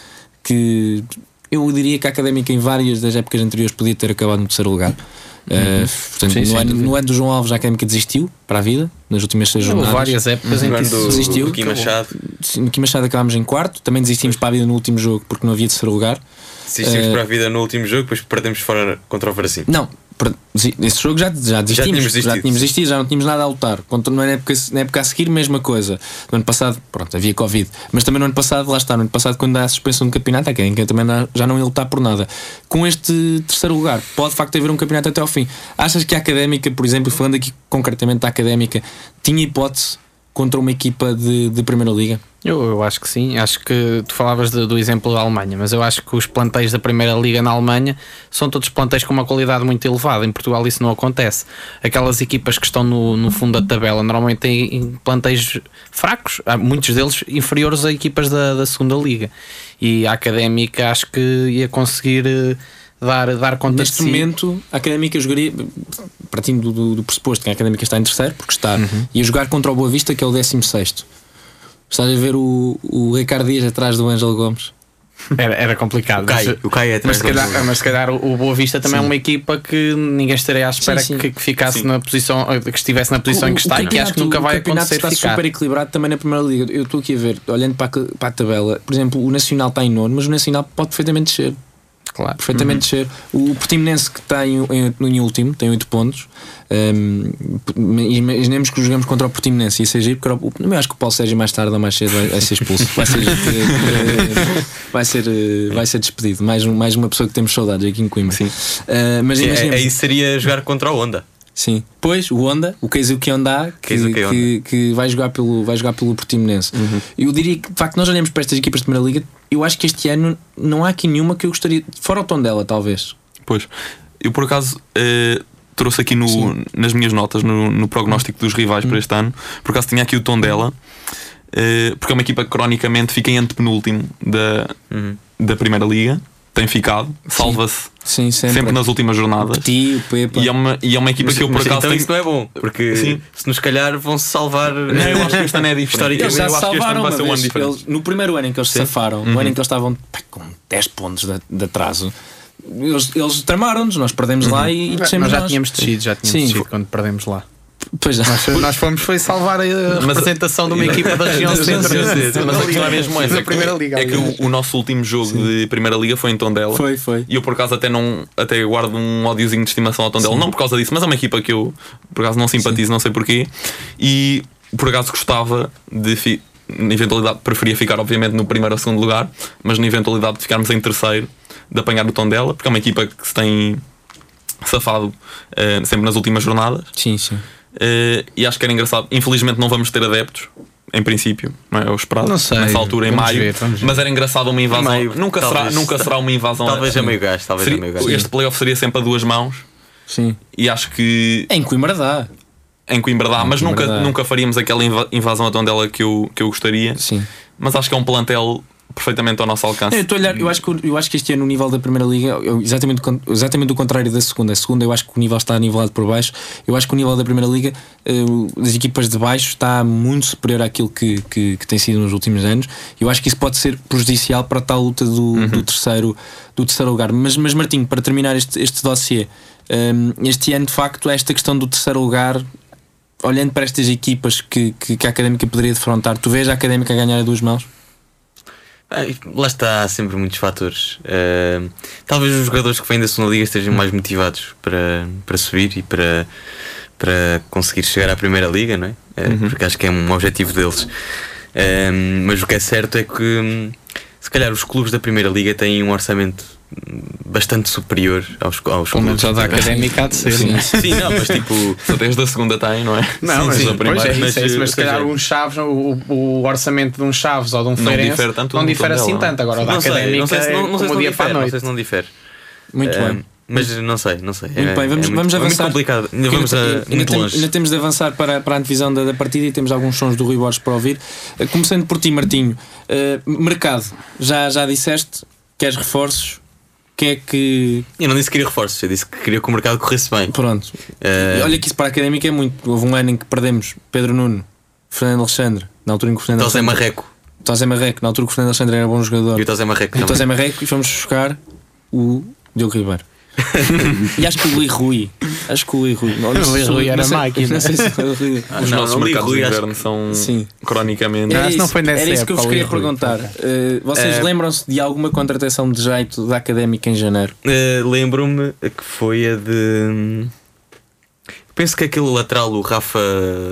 que eu diria que a académica em várias das épocas anteriores podia ter acabado no terceiro lugar. Uh, portanto, Sim, no, sem ano, no ano do João Alves, a académica desistiu para a vida, nas últimas seis Houve jornadas. várias épocas em No que do, desistiu, do Kim. Machado, Sim, Machado acabámos em quarto, também desistimos para a vida no último jogo porque não havia terceiro lugar. Desistimos Eh, para a vida no último jogo, depois perdemos fora contra o Varacim. Não, per- desi- esse jogo já, já desistimos. Já tínhamos desistido. tínhamos desistido, já não tínhamos nada a lutar. Contra, na, época, na época a seguir, mesma coisa. No ano passado, pronto, havia Covid. Mas também no ano passado, lá está, no ano passado, quando há a suspensão do campeonato, há quem também já não ia lutar por nada. Com este terceiro lugar, pode de facto haver um campeonato até ao fim. Achas que a académica, por exemplo, falando aqui concretamente da académica, tinha hipótese contra uma equipa de, de Primeira Liga? Eu, eu acho que sim, acho que tu falavas de- do exemplo da Alemanha, mas eu acho que os plantéis da Primeira Liga na Alemanha são todos plantéis com uma qualidade muito elevada. Em Portugal isso não acontece. Aquelas equipas que estão no, no fundo da tabela normalmente têm plantéis fracos, há muitos deles inferiores a equipas da, da Segunda Liga. E a Académica acho que ia conseguir eh, dar, dar conta Neste de si. momento, a académica jogaria, partindo do, do, do pressuposto que a académica está em terceiro, porque está, ia jogar contra o Boa Vista, que é o 16. Estás a ver o, o Ricardo Dias atrás do Ângelo Gomes? Era, era complicado. O Caio, mas- o Caio é Mas atrás se, do calhar, mas se calhar o o Boa Vista também é uma equipa que ninguém estaria à espera Sim, sim. Que, que ficasse na posição, que estivesse na posição em que está e que acho que nunca vai o acontecer está ficar. super equilibrado também na Primeira Liga. Eu estou aqui a ver, olhando para a, para a tabela, por exemplo, o Nacional está em nono, mas o Nacional pode perfeitamente descer. Claro. Perfeitamente descer. O Portimonense que está em, em, em último, tem 8 pontos. Um, imaginemos que jogamos contra o Portimonense e ser giro, porque era o- eu acho que o Paulo Sérgio mais tarde ou mais cedo vai, vai ser expulso. Vai ser, eh, vai, ser, eh, vai ser despedido. Mais, mais uma pessoa que temos saudades aqui em Coimbra. Sim. Uh, mas imaginemos- é, é isso seria jogar contra o Honda. Sim. Pois, o Honda, o Keizuki Honda, que, Keizuki Honda. que, que vai, jogar pelo, vai jogar pelo Portimonense. Eu diria que, de facto, nós olhamos para estas equipas de Primeira Liga. Eu acho que este ano não há aqui nenhuma que eu gostaria. Fora o tom dela, talvez. Pois. Eu por acaso eh, trouxe aqui no, Sim. nas minhas notas, no, no prognóstico dos rivais para este ano, por acaso tinha aqui o tom dela, eh, porque é uma equipa que cronicamente fica em antepenúltimo da, da Primeira Liga, tem ficado, salva-se Sim, sempre. sempre. nas últimas jornadas. O Tio, Pepa. E é, uma, e é uma equipa Mas, que eu por acaso então tenho. isso não é bom, porque Sim. se nos calhar vão-se salvar. Não, eu acho que este ano é diferente. Eles Eu já acho se que este ano salvaram vai ser um ano. Eles- no primeiro ano em que eles se safaram, no ano em que eles estavam pá, com 10 pontos de, de atraso, eles, eles tramaram-nos, nós perdemos lá e, e descemos Nós já nós. tínhamos descido, já tínhamos Sim. descido quando perdemos lá. Pois já. Nós fomos foi salvar a representação de uma equipa da região centro. Mas a questão é mesmo essa. Primeira que-. É que o, o nosso último jogo de Primeira Liga foi em Tondela. Foi, foi. E eu por acaso até não até guardo um ódiozinho de estimação ao Tondela. Não por causa disso, mas é uma equipa que eu por acaso não simpatizo, não sei porquê. E por acaso gostava de. Fi, na eventualidade, preferia ficar, obviamente, no primeiro ou segundo lugar, mas na eventualidade de ficarmos em terceiro, de apanhar o tom dela, porque é uma equipa que se tem safado eh, sempre nas últimas jornadas. Sim, sim. Eh, e acho que era engraçado. Infelizmente não vamos ter adeptos, em princípio, não é o esperado. Não sei, Nessa altura, em vamos maio. ver. Mas era engraçado uma invasão. Meio, nunca, será, talvez- nunca será uma invasão. Talvez a meio gás, talvez a Seria- meio gás. este playoff seria sempre a duas mãos. Sim. E acho que Em Coimbra dá. em Coimbra dá, mas Coimbra nunca, dá. nunca faríamos aquela inva- invasão a Tondela que eu, que eu gostaria. Sim. Mas acho que é um plantel perfeitamente ao nosso alcance. Eu, olhar, eu, acho que, eu acho que este ano o nível da Primeira Liga é exatamente, exatamente o contrário da segunda. A segunda eu acho que o nível está nivelado por baixo. Eu acho que o nível da Primeira Liga, eh, das equipas de baixo, está muito superior àquilo que, que, que tem sido nos últimos anos. Eu acho que isso pode ser prejudicial para a tal luta do, do terceiro, do terceiro lugar. Mas, mas Martinho, para terminar este, este dossiê, eh, este ano de facto, esta questão do terceiro lugar. Olhando para estas equipas que, que, que a Académica poderia defrontar, tu vês a Académica a ganhar a duas mãos? Ah, Lá está, há sempre muitos fatores. Ah, talvez os jogadores que vêm da segunda liga estejam mais motivados para, para subir e para, para conseguir chegar à primeira liga, não é? Ah, Porque acho que é um objetivo deles. Ah, mas o que é certo é que se calhar os clubes da primeira liga têm um orçamento bastante superior aos, aos Pelo menos da académica há de ser. Sim. não é? Sim, não, mas tipo. Só desde a segunda tem, não é? Não, mas, sim, pois primeiro, é, mas, é isso, mas se calhar um Chaves, o, o orçamento de um Chaves ou de um Feirense difere tanto não difere assim não. tanto. Agora, o da Não sei, académica não sei se é não, não sei se como não dia difere, não sei se não difere. Muito Ah, bem. Mas não sei, não sei. Muito É- bem, vamos- é muito- vamos é muito avançar. complicado. Ainda vamos a, ainda muito tem- ainda temos de avançar para, para a antevisão da, da partida e temos alguns sons do Rui Borges para ouvir. Eh, Começando por ti, Martinho. Eh, mercado, já, já disseste? Queres reforços? O que é que. Eu não disse que queria reforços, eu disse que queria que o mercado corresse bem. Pronto. Eh, Olha que isso para a académica é muito. Houve um ano em que perdemos Pedro Nuno, Fernando Alexandre, na altura em que o Fernando Alexandre. Marreco. Tosé Marreco, na altura que o Fernando Alexandre era bom jogador. E o Tosé Marreco E o Marreco e fomos buscar o Diogo Ribeiro. e acho que o Rui Rui. Acho que o Rui Rui. Olha, O Rui Rui era não sei- máquina. Não sei se foi o Rui. Ah, Os não, nossos não li mercados Rui, de acho- inverno são Sim. cronicamente. Não, Era se não isso, foi nessa era isso que eu vos queria perguntar. Eh, vocês Eh, lembram-se de alguma contratação de jeito da académica em janeiro? Eh, Lembro-me que foi a de. Penso que aquele lateral, o Rafa.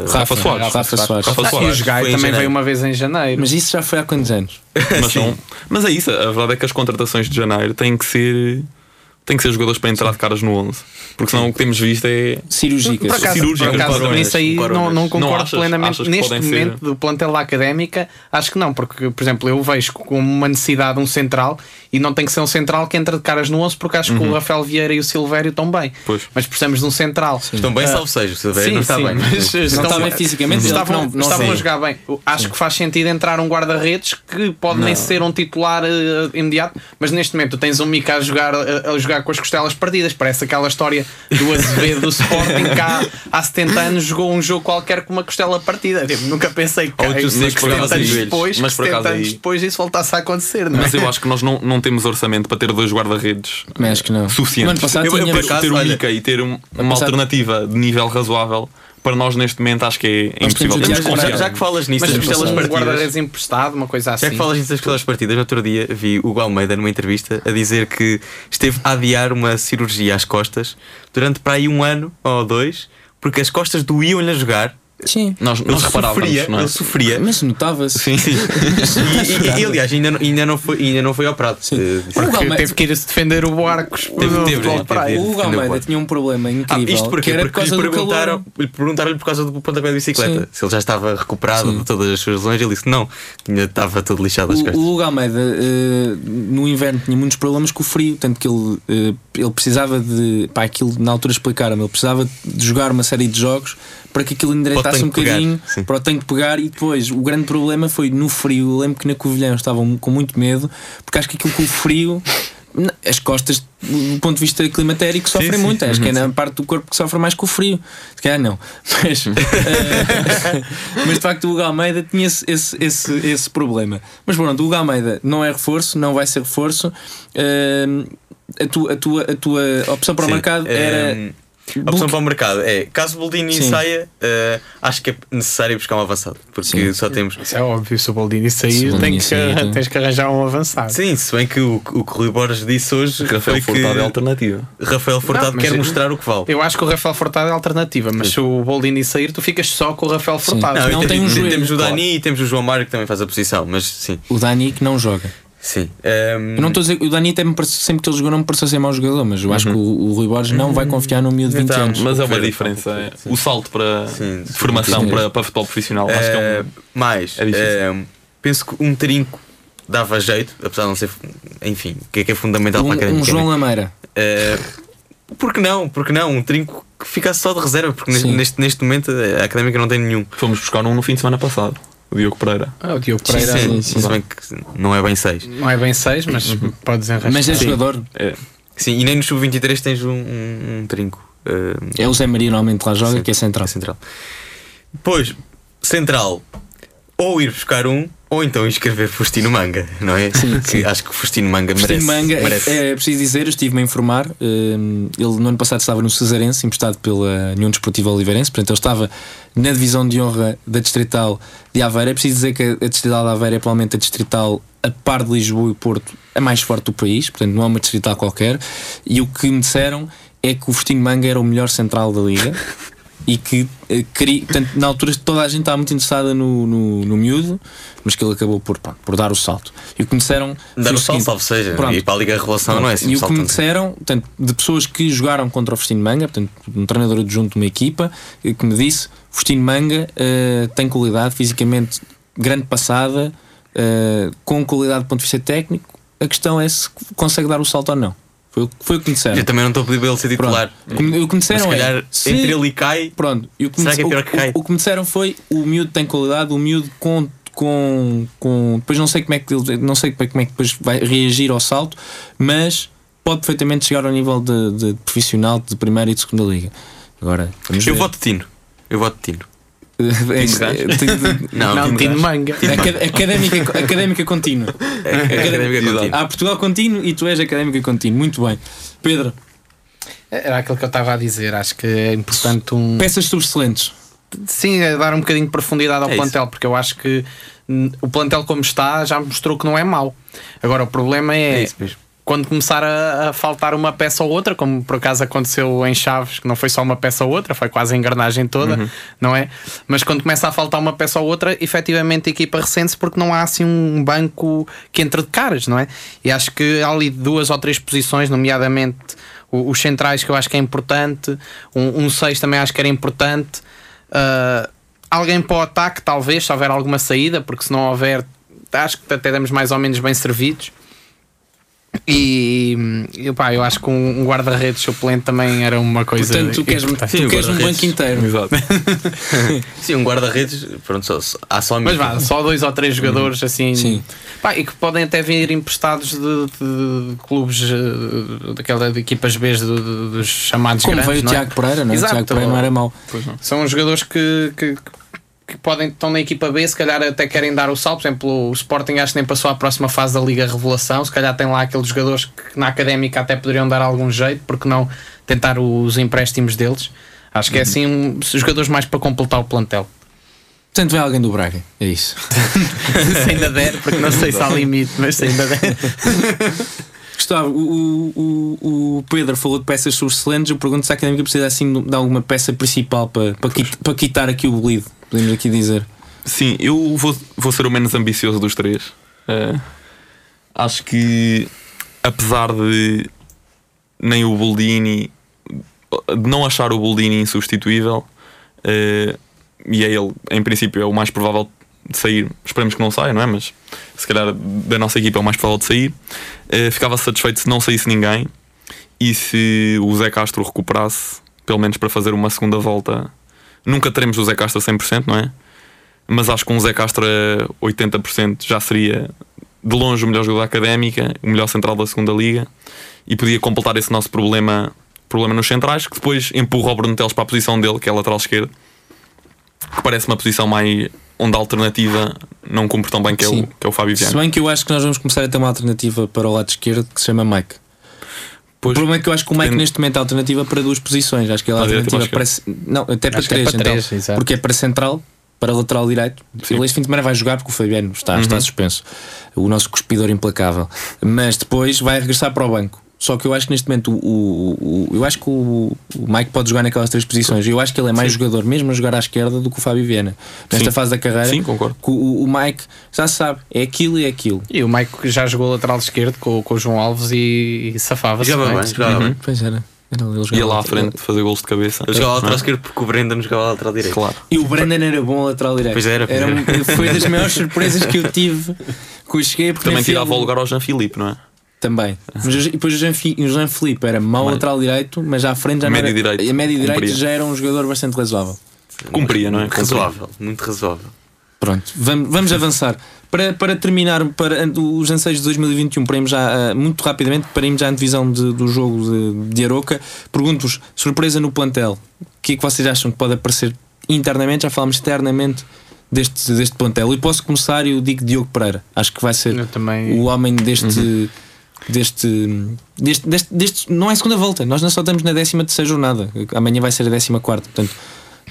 Rafa Soares. Rafa Soares. Rafa Ah, e o Soares, Jogai também janeiro. veio uma vez em janeiro. Mas isso já foi há quantos anos? Mas, são- mas é isso, a verdade é que as contratações de janeiro têm que ser. Têm que ser jogadores para entrar de caras no 11. Porque senão o que temos visto é. Cirúrgicas. Por acaso, cirúrgicas, por acaso nisso aí não, não Não concordo achas? plenamente. Achas Neste podem ser? momento do plantel da académica, acho que não, porque, por exemplo, eu vejo como uma necessidade um central e não tem que ser um central que entra de caras no 11, porque acho que o Rafael Vieira e o Silvério estão bem. Pois. Mas precisamos de um central. Estão bem, salvo seja. O Silvério não está sim, bem. mas estão- está bem fisicamente, estavam, não- não estavam a jogar bem. Acho que faz sentido entrar um guarda-redes que pode nem ser um titular eh, imediato, mas neste momento tu tens um Mica a jogar, a, a jogar com as costelas partidas. Parece aquela história do Azevedo do Sporting que há, há 70 anos jogou um jogo qualquer com uma costela partida. Tipo, nunca pensei que Ou que sei que por 70 acaso anos joelhos. depois, Mas que por 70 acaso anos aí- depois isso voltasse a acontecer, não é? Mas eu acho que nós não, não temos orçamento para ter dois guarda-redes não. suficientes. No ano passado Eu- eu, acaso, ter olha, Mica e ter um- uma passado- alternativa de nível razoável, para nós neste momento acho que é, Nós impossível. temos Temos Já, já que falas nisso Mas das costelas um partidas. guarda-redes emprestado, uma coisa assim. Já que falas nisso das costelas partidas, outro dia vi o Almeida numa entrevista a dizer que esteve a adiar uma cirurgia às costas durante para aí um ano ou dois, porque as costas doíam-lhe a jogar. Sim. Nós, Ele nós reparávamos, sofria, não é? ele sofria. Mas notava-se. Sim, sim. E, e- e, aliás, ainda não, ainda não foi, ainda não foi operado. Sim. Eh, O Porque Almeida- teve que ir se defender o Barcos Teve- teve, teve, teve. O Hugo Almeida tinha um problema Ah, incrível. isto porquê? que era Porque por causa lhe do perguntaram, lhe perguntaram-lhe por causa do pontapé de bicicleta. Sim. Se ele já estava recuperado Sim. de todas as suas lesões, ele disse que não, ainda estava todo lixado as O, costas. o Hugo Almeida eh, no inverno tinha muitos problemas com o frio, tanto que ele, eh, ele precisava de. Pá, aquilo na altura explicaram-me, ele precisava de jogar uma série de jogos para que aquilo endireitasse um bocadinho sim. para o tanque pegar e depois o grande problema foi no frio. Eu lembro que na Covilhã estavam com muito medo, porque acho que aquilo com o frio. As costas, do ponto de vista climatérico, sofrem sim. muito. Acho que é na parte do corpo que sofre mais com o frio. Se calhar não. Mas, eh, mas de facto o Hugo Almeida tinha esse, esse, esse, esse problema. Mas pronto, o Hugo Almeida não é reforço, não vai ser reforço. Eh, a, tua, a, tua, a tua opção para o Sim, mercado era. ehm, A opção para o mercado é caso o Boldini Sim. saia, eh, acho que é necessário buscar um avançado. Porque Sim. só temos. Isso é óbvio, se o Boldini sair, o tem Boldini que, sair, tens que arranjar um avançado. Sim, se bem que o, o que o Rui Borges disse hoje Rafael foi Furtado é alternativa. Rafael Furtado Não, quer eu- mostrar o que vale. Eu acho que o Rafael Furtado é alternativa, mas se o Boldini sair, tu ficas só com o Rafael Furtado. Não, e tem um joelho, temos o claro. Dani e temos o João Mário que também faz a posição, mas sim, O Dani que não joga. Sim. Ehm, Eu não estou a dizer, o Dani até me parece, sempre que ele jogou não me pareceu ser mau jogador, mas eu acho que o, o Rui Borges não vai confiar num miúdo de 20 Então, anos. Mas é uma diferença. é. O salto para Sim, de sim, formação sim. para, para futebol profissional. Acho que é Eh, um. mais, é eh, penso que um trinco dava jeito, apesar de não ser, enfim, que é que é fundamental para a Um, academia. um João Lameira. Eh, por que não? Por que não? Um trinco que ficasse só de reserva, porque neste, neste, neste momento a académica não tem nenhum. Fomos buscar um no fim de semana passado. O Diogo Pereira. Ah, o Diogo Sim, Pereira sim, sim, se bem que não é bem seis. não é bem 6, mas pode desenrascar. Mas é Sim. jogador. É, Sim, e nem no sub-23 tens um, um- um trinco. eh, É o Zé Maria normalmente lá joga, Sim. que é central. central. Depois, central, ou ir buscar um, ou então inscrever Fustino Manga, não é? Sim, Que sim. Acho que Fustino Manga Agostinho merece. Manga, merece. é, é preciso dizer, eu estive-me a informar. hum, ele no ano passado estava no Cesarense, emprestado pela União Desportiva Oliveirense, portanto ele estava na divisão de honra da Distrital de Aveiro. É preciso dizer que a Distrital de Aveiro é provavelmente a Distrital, a par de Lisboa e Porto, a mais forte do país, portanto não é uma Distrital qualquer. E o que me disseram é que o Fustinho Manga era o melhor central da liga. E que eh, queria, portanto, na altura toda a gente estava muito interessada no, no, no miúdo, mas que ele acabou por, pronto, por dar o salto. E o que me disseram foi Dar o salto, salvo seja. pronto, E para a Liga Revelação não é assim. e o que me disseram, portanto, de pessoas que jogaram contra o Fustino Manga, portanto, um treinador adjunto de uma equipa, eh, que me disse: Fustino Manga eh, tem qualidade, fisicamente grande passada, eh, com qualidade do ponto de vista técnico. A questão é se consegue dar o salto ou não. Foi, o- foi o que me disseram. Eu também não estou a pedir para ele ser titular. Pronto. O que- O me Mas disseram se é, calhar se- entre ele e cai. Pronto, e o que, me, Será que é o- pior que cai? o, o que me disseram foi o miúdo tem qualidade, o miúdo com, com, com depois não sei como é que ele- não sei como é que depois vai reagir ao salto, mas pode perfeitamente chegar ao nível de, de profissional de primeira e de segunda liga. Agora, Eu ver. voto Tino. Eu voto Tino. É isso, é, Não, Não, Gás. Manga. Acad- académica, académica contínua. Académica Contínuo. Há Portugal contínuo e tu és académica contínua. Muito bem. Pedro, Era aquilo que eu estava a dizer. Acho que é importante um. peças subexcelentes. Sim, é dar um bocadinho de profundidade ao É isso. plantel, porque eu acho que o plantel como está já mostrou que não é mau. Agora o problema é, É isso mesmo. Quando começar a, a faltar uma peça ou outra, como por acaso aconteceu em Chaves, que não foi só uma peça ou outra, foi quase a engrenagem toda, Uhum. não é? Mas quando começa a faltar uma peça ou outra, efetivamente a equipa ressente-se porque não há assim um banco que entre de caras, não é? E acho que há ali duas ou três posições, nomeadamente os centrais, que eu acho que é importante, um, um seis também acho que era importante. Uh, alguém para o ataque, talvez, se houver alguma saída, porque se não houver, acho que até damos mais ou menos bem servidos. E, e pá, eu acho que um, um guarda-redes suplente também era uma coisa. Portanto, tu queres, tu Sim, o queres um banco inteiro. exato. Sim, um guarda-redes. Pronto, só, há só Mas vá, só dois ou três jogadores assim. Sim. Pá, e que podem até vir emprestados de, de clubes eh, daquela de equipas B de- de- dos chamados Como grandes. veio o é? Tiago Pereira, não é? O Exato. Tiago Pereira não era mau. São jogadores que, que, que podem estão na equipa B, se calhar até querem dar o salto. Por exemplo, o Sporting acho que nem passou à próxima fase da Liga Revelação. Se calhar tem lá aqueles jogadores que na académica até poderiam dar algum jeito, porque não tentar os empréstimos deles. Acho que é assim um, jogadores mais para completar o plantel. Portanto, vem alguém do Braga. É isso. se ainda der, porque não sei se há limite, mas se ainda der. Gustavo, o, o, o Pedro falou de peças subexcelentes. Eu pergunto se a académica precisa assim de alguma peça principal para, para, quit- para quitar aqui o bolido. Podemos aqui dizer. Sim, eu vou, vou ser o menos ambicioso dos três. Eh, acho que, apesar de nem o Boldini, de não achar o Boldini insubstituível, eh, e é ele, em princípio, é o mais provável de sair. Esperemos que não saia, não é? Mas se calhar da nossa equipa é o mais provável de sair. Eh, ficava satisfeito se não saísse ninguém e se o Zé Castro recuperasse, pelo menos para fazer uma segunda volta. Nunca teremos o Zé Castro a 100%, não é? Mas acho que um Zé Castro a 80% já seria de longe o melhor jogador da académica, o melhor central da segunda liga e podia completar esse nosso problema, problema nos centrais, que depois empurra o Bruno Teles para a posição dele, que é a lateral esquerda, que parece uma posição mais onde a alternativa não cumpre tão bem, que é, o, que é o Fábio Se Viana. bem que eu acho que nós vamos começar a ter uma alternativa para o lado esquerdo que se chama Mike. O problema é que eu acho que o Mike Depende- neste momento é alternativa para duas posições. Acho que ele é alternativa para para. Não, até para Acho é três, para então. três, exato. porque é para central, para lateral direito. Ele este fim de semana vai jogar porque o Fabiano está, Uhum. está suspenso. O nosso cuspidor implacável. Mas depois vai regressar para o banco. Só que eu acho que neste momento o, o- o- eu acho que o, o Mike pode jogar naquelas três posições. Eu acho que ele é mais jogador, mesmo a jogar à esquerda, do que o Fábio Viana. Nesta Sim. fase da carreira, Sim, concordo. que o, o Mike já se sabe, é aquilo e é aquilo. E o Mike já jogou lateral esquerdo com, com o João Alves e, e safava-se. Jogava bem, jogava bem. Pois era. Era ele Ia lá à lateral- frente fazer gols de cabeça. Eu jogava lateral é? esquerdo porque o Brendan jogava lateral direito. Claro. E o Brandon era bom a lateral direito. Pois era, pois um- Foi das maiores surpresas que eu tive que eu cheguei. porque Também tirava o lugar ao Jean Philippe, não é? Também. Mas o- e depois o Jean, Felipe era mau lateral direito, mas à frente já não Médio era, direito. A médio direito Cumpria. já era um jogador bastante razoável. Cumpria, não é? Razoável, muito razoável. Pronto, vamos, vamos avançar. Para, para terminar para os anseios de 2021, para irmos já ah, muito rapidamente, para irmos já à divisão de- do jogo de, de Aroca, pergunto-vos: surpresa no plantel, o que é que vocês acham que pode aparecer internamente? Já falámos externamente deste, deste plantel. E posso começar e eu digo Diogo Pereira. Acho que vai ser também. o homem deste. Deste, deste, deste, deste- Não é segunda volta, nós não só estamos na 13 terceira jornada. Amanhã vai ser a 14 quarta, portanto,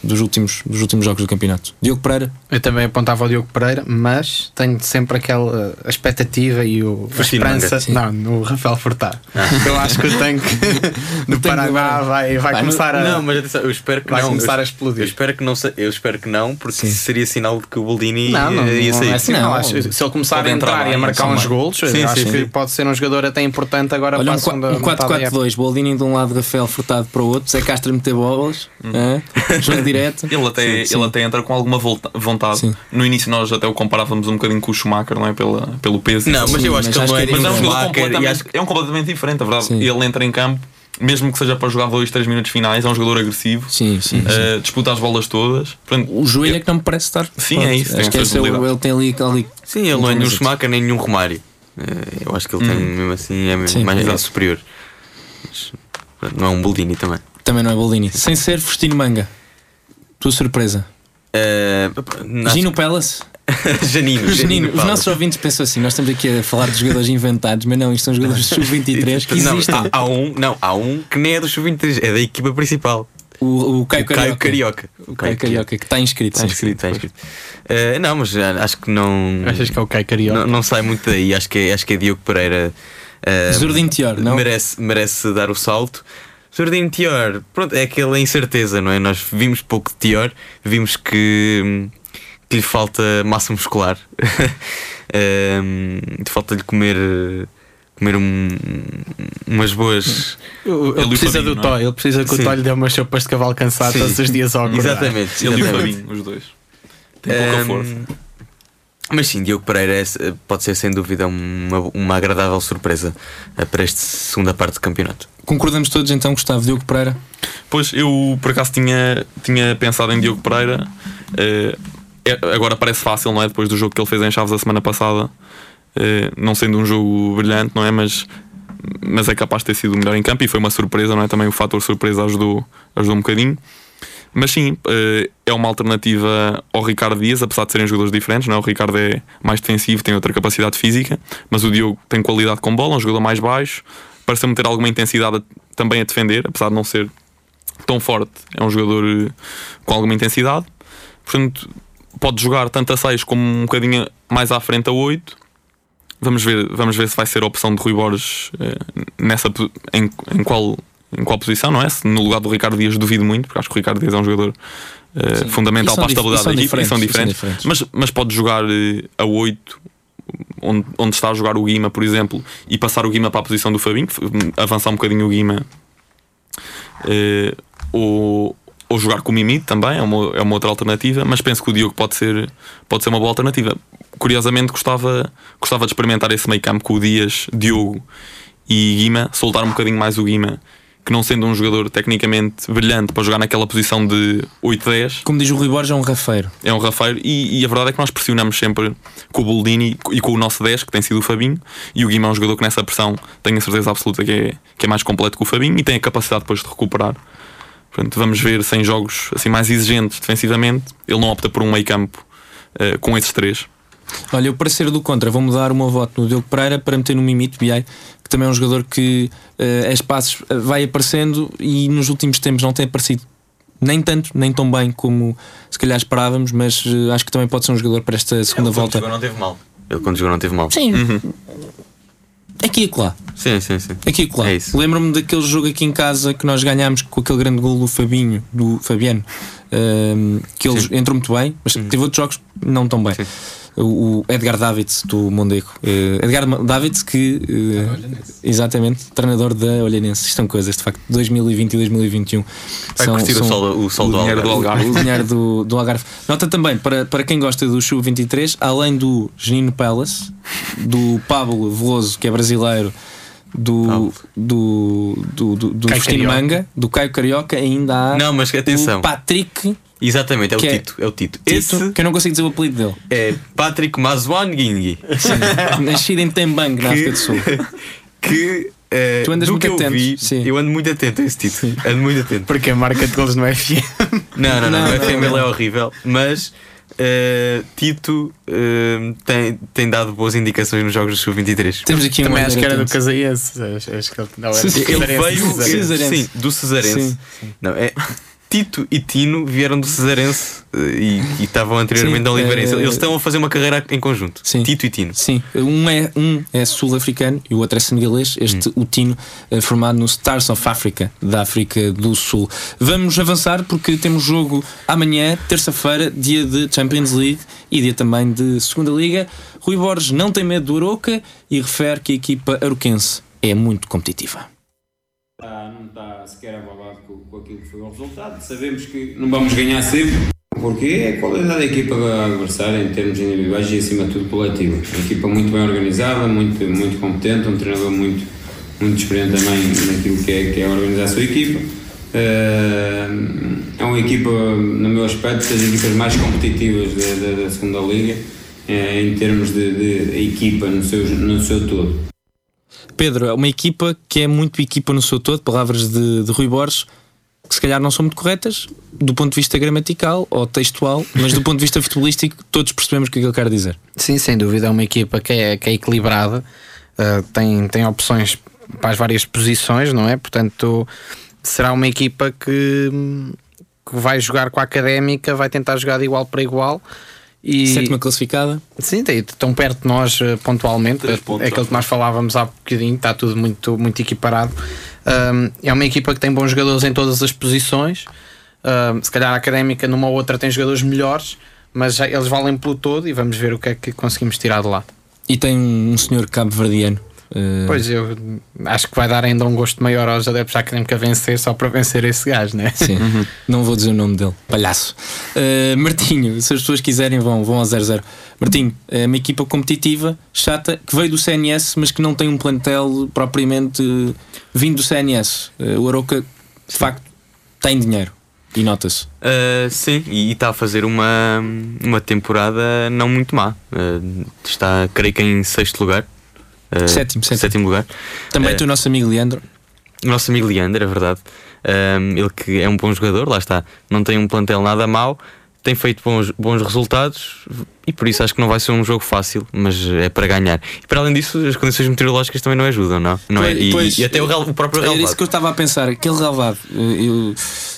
dos últimos, dos últimos jogos do campeoto. Diogo Pereira, Eu também apontava o Diogo Pereira, mas tenho sempre aquela expectativa e o, a esperança Manga. não, no Rafael Furtado. Eu acho que o tanque do Paraná vai, vai Vai, começar a. Não, mas atenção, eu espero que Vai não. começar eu, a explodir. Eu espero que não, eu espero que não, porque Sim. seria sinal de que o Boldini Não, não, ia não sair. é assim, Não. não. Acho- se ele começar Pode a entrar entrar e a marcar sim, uns sim. golos, eu Sim, acho sim, que sim. pode ser um jogador até importante agora olha para um, a segunda qua- um metade da época. 4-4-2, Boldini de um lado, Rafael Furtado para o outro, Zé Castro meter bolas, hã? jogo direto. Ele até, Sim, sim. ele até entra com alguma volta- vontade. Sim. No início nós até o comparávamos um bocadinho com o Schumacher, não é? Pela, pelo peso. Não, mas Sim, eu acho mas que ele acho não é que é um e completamente, acho é um completamente diferente, a verdade. Sim. Ele entra em campo, mesmo que seja para jogar 2, 3 minutos finais, é um jogador agressivo, Sim, sim. sim. eh, disputa as bolas todas. Portanto, O joelho é que não me parece estar. Sim, forte. é isso, Acho que esse é o- ele tem ali. ali Sim, ele não é nenhum Schumacher nem nenhum Romário. Eh, Eu acho que ele tem mesmo assim, é Sim, mais é superior. Mas, pronto, não é um Boldini também. também não é Boldini. Sem ser Fustino Manga. Tua surpresa. Eh, acho- Gino Palace. Janino. Janino, os nossos ouvintes pensam assim: nós estamos aqui a falar de jogadores inventados, mas não, isto são jogadores sub-23 que Não, existem. há, há um, não, há um que nem é do Sub-23, é da equipa principal. O, o Caio O Caio Carioca. Carioca. O Caio Carioca, que está inscrito. Está inscrito, está inscrito. Eh, não, mas ah, acho que não. Achas que é o Caio Carioca? Não, não sai muito daí. Acho que é, acho que é Diogo Pereira. eh, Zurdin Tior, não? Merece, merece dar o salto. Zurdin Tior, pronto, é aquela incerteza, não é? Nós vimos pouco de Tior, vimos que, que lhe falta massa muscular. Hum, falta-lhe comer. Comer um- umas boas. Ele, precisa Fabinho, do é? Tó, ele precisa que o. Tó lhe dê umas sopas de cavalo cansado Sim. todos os dias ao acordar. Exatamente. ele e o. Fabinho, os dois. Tem pouca Hum, força. Mas sim, Diogo Pereira é- pode ser sem dúvida uma, uma agradável surpresa eh, para esta segunda parte do campeonato. Concordamos todos então, Gustavo Diogo Pereira. Pois eu por acaso tinha, tinha pensado em Diogo Pereira. Eh, é- agora parece fácil, não é? Depois do jogo que ele fez em Chaves a semana passada, eh, não sendo um jogo brilhante, não é? Mas, mas é capaz de ter sido o melhor em campo e foi uma surpresa, não é? Também o fator surpresa ajudou, ajudou um bocadinho. Mas sim, eh, é uma alternativa ao Ricardo Dias, apesar de serem jogadores diferentes. Não é? O Ricardo é mais defensivo, tem outra capacidade física, mas o Diogo tem qualidade com bola, é um jogador mais baixo, parece-me ter alguma intensidade também a defender, apesar de não ser tão forte. É um jogador eh, com alguma intensidade, portanto, pode jogar tanto a 6 como um bocadinho mais à frente a 8. Vamos ver, vamos ver se vai ser a opção de Rui Borges eh, nessa, em, em, qual, em qual posição, não é? Se no lugar do Ricardo Dias duvido muito, porque acho que o Ricardo Dias é um jogador eh, Sim. fundamental para a estabilidade da equipa e são diferentes, e são diferentes. diferentes. Mas, mas pode jogar a 8, onde, onde está a jogar o Guima, por exemplo, e passar o Guima para a posição do Fabinho, f- avançar um bocadinho o Guima, eh, ou, ou jogar com o Mimi também, é uma, é uma outra alternativa, mas penso que o Diogo pode ser, pode ser uma boa alternativa. Curiosamente, gostava, gostava de experimentar esse meio campo com o Dias, Diogo e Guima, soltar um bocadinho mais o Guima, que não sendo um jogador tecnicamente brilhante para jogar naquela posição de 8-10, Como diz o Rui Borges, é um rafeiro. é um rafeiro e, e a verdade é que nós pressionamos sempre com o Boldini e com o nosso 10, que tem sido o Fabinho, e o Guima é um jogador que nessa pressão tenho a certeza absoluta que é, que é mais completo que o Fabinho e tem a capacidade depois de recuperar. Portanto, vamos ver se em jogos assim mais exigentes defensivamente, ele não opta por um meio campo eh, com esses três. Olha, eu para ser do contra, vou mudar o meu voto no Diogo Pereira para meter no Mimito BI, que também é um jogador que uh, a espaços uh, vai aparecendo e nos últimos tempos não tem aparecido nem tanto, nem tão bem como se calhar esperávamos, mas uh, acho que também pode ser um jogador para esta segunda Ele, volta. Quando jogou, não teve mal. Ele quando jogou não teve mal. Sim. Aqui e acolá. Sim, sim, sim. Aqui e acolá. É. Lembro-me daquele jogo aqui em casa que nós ganhámos com aquele grande gol do Fabinho, do Fabiano, ehm, que ele Sim. Uhum. entrou muito bem, mas teve outros jogos não tão bem. Sim. O Edgar Davids do Mondego. Eh, Edgar Davids, que eh, exatamente, treinador da Olhanense. Isto são coisas, de facto, 2020 e 2021. Vai são, curtir o são- sol, o sol o do dinheiro do Algarve. O dinheiro do, do Algarve. Nota também, para, para quem gosta do Sub 23, além do Genino Palace, do Pablo Veloso, que é brasileiro, do, do, do, do, do Caio. Manga, do Caio Carioca, ainda há Não, mas atenção. o Patrick, Exatamente, é o Que é- Tito. É o Tito. Tito, Esse que eu não consigo dizer o apelido dele. é Patrick Mazwan Guingui. Nascido em Tembang, na África do Sul. Que. eh, Tu andas do muito que eu atento, vi, sim. eu ando muito atento a esse Tito. Ando muito atento. Porque a marca de golos no FM. Não, não, não, Não, o não, FM ele não. é horrível, mas eh, Tito eh, tem, tem dado boas indicações nos jogos do Sub-23. Temos aqui um Também acho que era do. Casaiense. Acho, acho que ele não era Sim, do sim. Ele Cesarense, veio Cesarense. Cesarense. sim, do Cesarense. Sim. Não, é, Tito e Tino vieram do Cesarense eh, e e estavam anteriormente da Oliveirense. eh, Eles estão a fazer uma carreira em conjunto. Sim. Tito e Tino. Sim, um é, um é sul-africano e o outro é senegalês. Este, o Tino, eh, formado no Stars of Africa, da África do Sul. Vamos avançar porque temos jogo amanhã, terça-feira, dia de Champions League e dia também de Segunda Liga. Rui Borges não tem medo do Aroca e refere que a equipa aroquense é muito competitiva. Está- não está sequer abalado com, com aquilo que foi o resultado. Sabemos que não vamos ganhar sempre, porque é a qualidade da equipa adversária em termos individuais e acima de tudo coletivo. Uma equipa muito bem organizada, muito, muito competente, um treinador muito, muito experiente também naquilo que é, que é organizar a sua equipa. Eh, É uma equipa, no meu aspecto, das equipas mais competitivas da, da- da segunda liga eh, em termos de, de equipa no seu, no seu todo. Pedro, é uma equipa que é muito equipa no seu todo, palavras de, de Rui Borges, que se calhar não são muito corretas do ponto de vista gramatical ou textual, mas do ponto de vista futebolístico, todos percebemos o que é ele quer dizer. Sim, sem dúvida, é uma equipa que é, que é equilibrada, uh, tem, tem opções para as várias posições, não é? Portanto, será uma equipa que, que vai jogar com a académica, vai tentar jogar de igual para igual. E, Sétima classificada. Sim, estão perto de nós eh, pontualmente. É aquilo que nós falávamos há bocadinho, está tudo muito, muito equiparado. Um, é uma equipa que tem bons jogadores em todas as posições. Um, se calhar a académica numa ou outra tem jogadores melhores, mas eles valem pelo todo e vamos ver o que é que conseguimos tirar de lá. E tem um senhor cabo-verdiano. Eh, Pois eu acho que vai dar ainda um gosto maior aos adeptos da académica vencer só para vencer esse gajo, né? Sim, não vou dizer o nome dele, palhaço. Eh, Martinho, se as pessoas quiserem, vão, vão ao 0-0. Martinho, é uma equipa competitiva, chata, que veio do CNS, mas que não tem um plantel propriamente eh, vindo do CNS. Eh, o Aroca, de facto, tem dinheiro e nota-se. Uh, sim, e está a fazer uma, uma temporada não muito má. Uh, está, creio que em sexto lugar. Uh, Sétimo, sétimo. lugar. Também Eh, tem o nosso amigo Leandro. O nosso amigo Leandro, é verdade. Um, ele que é um bom jogador, lá está. Não tem um plantel nada mau, tem feito bons, bons resultados e por isso acho que não vai ser um jogo fácil, mas é para ganhar. E para além disso, as condições meteorológicas também não ajudam, não? não é? E, Pois, e até o, o próprio Era relevado. isso que eu estava a pensar. Aquele relevado. eh, eu-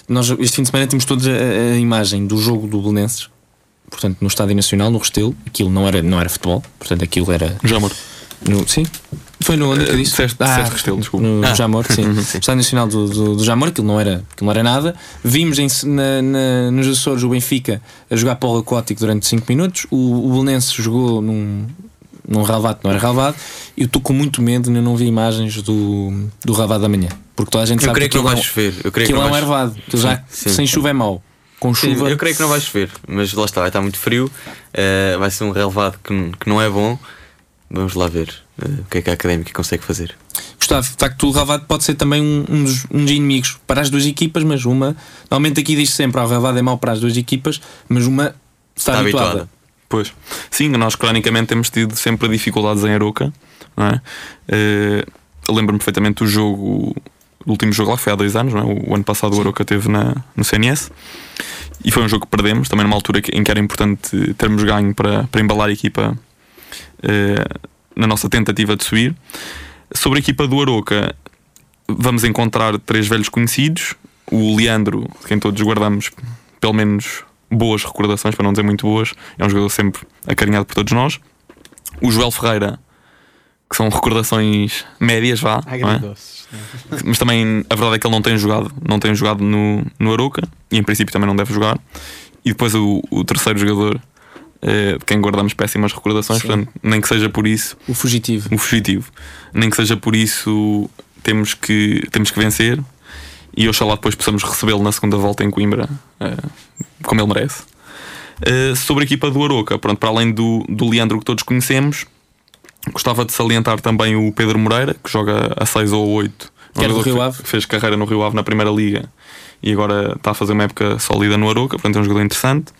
nós, este fim de semana temos todos a, a imagem do jogo do Belenenses, portanto, no Estádio Nacional, no Restelo. Aquilo não era, não era futebol, portanto, aquilo era. Já amor. No, sim. Foi no onde é que eu disse? disseste- disseste Restelo, desculpa. No Ah. Jamor, sim. Uhum, O Estádio Nacional do, do, do Jamor, aquilo não, era, aquilo não era nada. Vimos em, na, na, nos Açores o Benfica a jogar polo aquático durante 5 minutos. O, o Belenenses jogou num, num relvado que não era relvado. E eu estou com muito medo, ainda não vi imagens do, do relvado da manhã. Porque toda a gente Eu sabe creio que não aquilo vai é chover. Eu creio que aquilo não é um ervado. Já, Sim, sem sim. chuva é mau. Com Sim, chuva. eu creio que não vai chover, mas lá está, vai estar muito frio. eh, vai ser um relevado que, que não é bom. Vamos lá ver eh, o que é que a académica consegue fazer. Gustavo, de facto, o relvado pode ser também um, um dos, um dos inimigos para as duas equipas, mas uma. Normalmente aqui diz sempre: ah, o relvado é mau para as duas equipas, mas uma está, Está habituada. habituada. Pois. Sim, nós cronicamente temos tido sempre dificuldades em Aroca. Não é? Eu Lembro-me perfeitamente do jogo, o último jogo lá que foi há dois anos, não é? o ano passado o Aroca teve na, no CNS e foi um jogo que perdemos, também numa altura em que era importante termos ganho para, para embalar a equipa na nossa tentativa de subir. Sobre a equipa do Aroca, vamos encontrar três velhos conhecidos. O Leandro, quem todos guardamos pelo menos boas recordações, para não dizer muito boas, é um jogador sempre acarinhado por todos nós. O Joel Ferreira, que são recordações médias, vá. não é? Agridoces. Mas também a verdade é que ele não tem jogado, não tem jogado no, no Aroca e em princípio também não deve jogar. E depois o, o terceiro jogador, eh, de quem guardamos péssimas recordações, Sim. portanto, nem que seja por isso, O fugitivo. o fugitivo, nem que seja por isso, temos que, temos que vencer e oxalá depois possamos recebê-lo na segunda volta em Coimbra, eh, como ele merece. Eh, sobre a equipa do Aroca, pronto, para além do, do Leandro que todos conhecemos, gostava de salientar também o Pedro Moreira, que joga a 6 ou 8. Que era do Rio Ave. Fez carreira no Rio Ave na Primeira Liga e agora está a fazer uma época sólida no Aroca, portanto é um jogador interessante.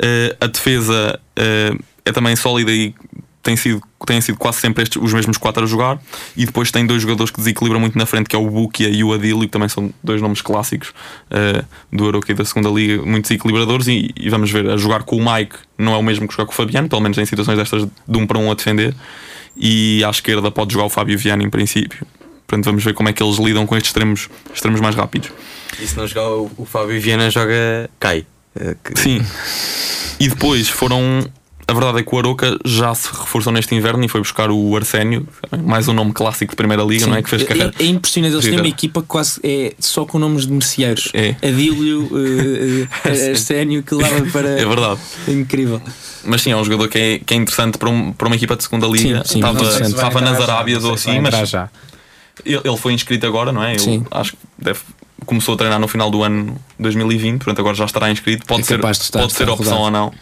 Eh, a defesa eh, é também sólida e tem sido, tem sido quase sempre estes, os mesmos quatro a jogar. E depois tem dois jogadores que desequilibram muito na frente, que é o Bukia e o Adilio, que também são dois nomes clássicos eh, do Aroca e da segunda Liga, muito desequilibradores. E, e vamos ver, a jogar com o Mike não é o mesmo que jogar com o Fabiano, pelo menos em situações destas de um para um a defender. E à esquerda pode jogar o Fábio Viana em princípio. Portanto, vamos ver como é que eles lidam com estes extremos, extremos mais rápidos. E se não jogar o, o Fábio Viana joga. cai. Eh, que- Sim. E depois foram. A verdade é que o Aroca já se reforçou neste inverno e foi buscar o Arsénio, mais um nome clássico de Primeira Liga, não é? Que fez carreira. É, é impressionante, eles têm uma equipa que quase é só com nomes de merceeiros. É. Adílio, uh, uh, Arsénio, que leva para. É verdade. É incrível. Mas sim, é um jogador que é, que é interessante para, um- para uma equipa de segunda liga. Sim, sim, estava estava nas Arábias ou assim, mas já. ele, ele foi inscrito agora, não é? Sim. acho que deve, começou a treinar no final do ano 2020, portanto agora já estará inscrito. Pode É ser, pode ser opção ou não.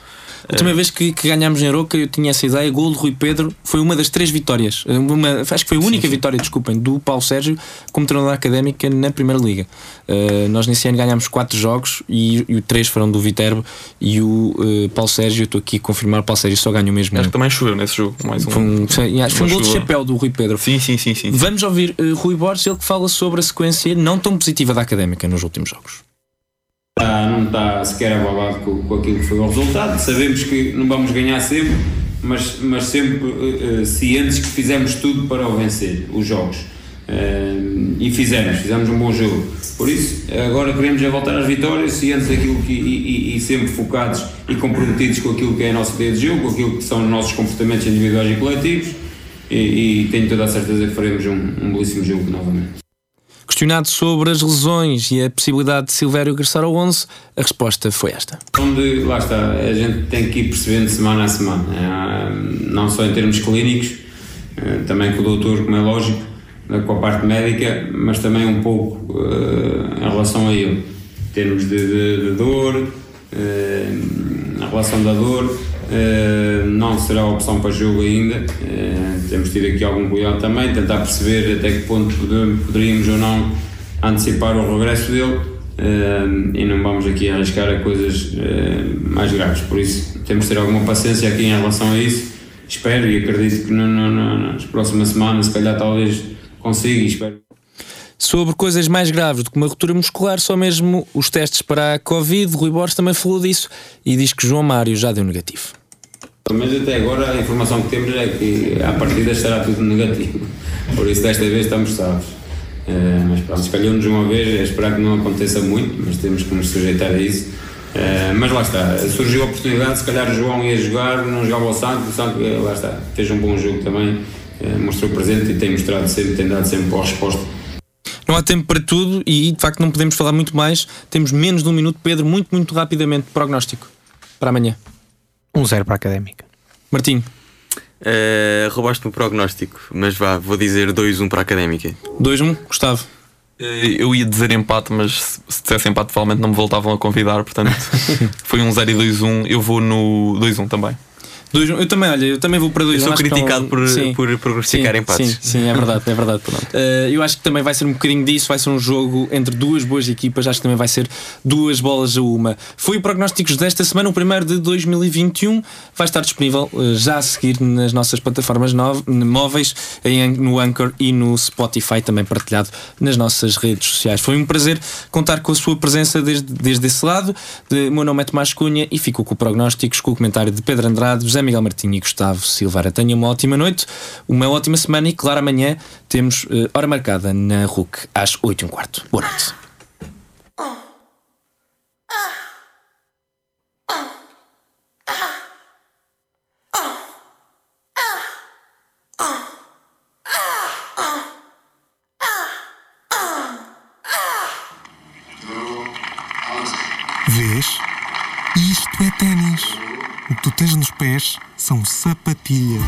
A última vez que, que ganhámos em Aroca, eu tinha essa ideia. Gol de Rui Pedro foi uma das três vitórias. Uma, acho que foi a única vitória, desculpem, do Paulo Sérgio como treinador académica na Primeira Liga. Uh, nós nesse ano ganhámos quatro jogos e, e três foram do Viterbo. E o uh, Paulo Sérgio, estou aqui a confirmar, o Paulo Sérgio só ganhou mesmo. Acho que também choveu nesse jogo. Mais um. Foi um, foi, acho que foi um gol de chapéu do Rui Pedro. Sim, sim, sim, sim. Vamos ouvir uh, Rui Borges, ele que fala sobre a sequência não tão positiva da académica nos últimos jogos. Tá- não está sequer abalado com, com aquilo que foi o resultado. Sabemos que não vamos ganhar sempre, mas, mas sempre eh, cientes que fizemos tudo para o vencer, os jogos. Eh, e fizemos, fizemos um bom jogo. Por isso, agora queremos é voltar às vitórias, cientes daquilo que, e, e- e sempre focados e comprometidos com aquilo que é a nossa ideia de jogo, com aquilo que são os nossos comportamentos individuais e coletivos. E, e tenho toda a certeza que faremos um, um belíssimo jogo novamente. Questionado sobre as lesões e a possibilidade de Silvério regressar ao 11, a resposta foi esta. onde, lá está, a gente tem que ir percebendo semana a semana, Ah, não só em termos clínicos, ah, também com o doutor, como é lógico, ah, com a parte médica, mas também um pouco ah, em relação a ele, em termos de, de- de dor, ah, a relação da dor, ah, não será opção para jogo ainda, ah, temos ter aqui algum cuidado também, tentar perceber até que ponto poderíamos ou não antecipar o regresso dele eh, e não vamos aqui arriscar a coisas eh, mais graves. Por isso, temos de ter alguma paciência aqui em relação a isso. Espero e acredito que no, no- no- nas próximas semanas, se calhar, talvez consiga espero. Sobre coisas mais graves do que uma ruptura muscular, só mesmo os testes para a Covid, Rui Borges também falou disso e diz que João Mário já deu negativo. Mas até agora a informação que temos é que à partida estará tudo negativo. Por isso desta vez estamos salvos. Eh, mas pronto, se calhou-nos uma vez, é esperar que não aconteça muito, mas temos que nos sujeitar a isso. Eh, mas lá está, surgiu a oportunidade, se calhar o João ia jogar, não jogava o Santo, o Santo, eh, lá está, fez um bom jogo também, eh, mostrou presente e tem mostrado sempre, tem dado sempre boa resposta. Não há tempo para tudo e de facto não podemos falar muito mais. Temos menos de um minuto. Pedro, muito, muito rapidamente, prognóstico para amanhã. Um zero para a académica. Martinho, Eh, Roubaste-me o prognóstico, mas vá, vou dizer 2-1 para a académica. 2-1, Gustavo. Eh, Eu ia dizer empate, mas se- se dissesse empate, provavelmente não me voltavam a convidar. Portanto, foi um 0 e 2-1. Eu vou no 2-1 também. 2-1. Eu também, olha, eu também vou para 2-1. Eu sou criticado por, Sim. por prognosticar sim, empates. Sim, sim, é verdade, é verdade. Uh, eu acho que também vai ser um bocadinho disso, vai ser um jogo entre duas boas equipas, acho que também vai ser duas bolas a uma. Foi o prognósticos desta semana, o primeiro de 2021, vai estar disponível uh, já a seguir nas nossas plataformas móveis, em, no Anchor e no Spotify, também partilhado nas nossas redes sociais. Foi um prazer contar com a sua presença desde, desde esse lado. De, o meu nome é Tomás Cunha e fico com o prognósticos, com o comentário de Pedro Andrade, José Miguel Martinho e Gustavo Silveira. Tenham uma ótima noite, uma ótima semana e, claro, amanhã temos uh, hora marcada na RUC às 8 e um quarto. Boa noite. tu tens nos pés são sapatilhas.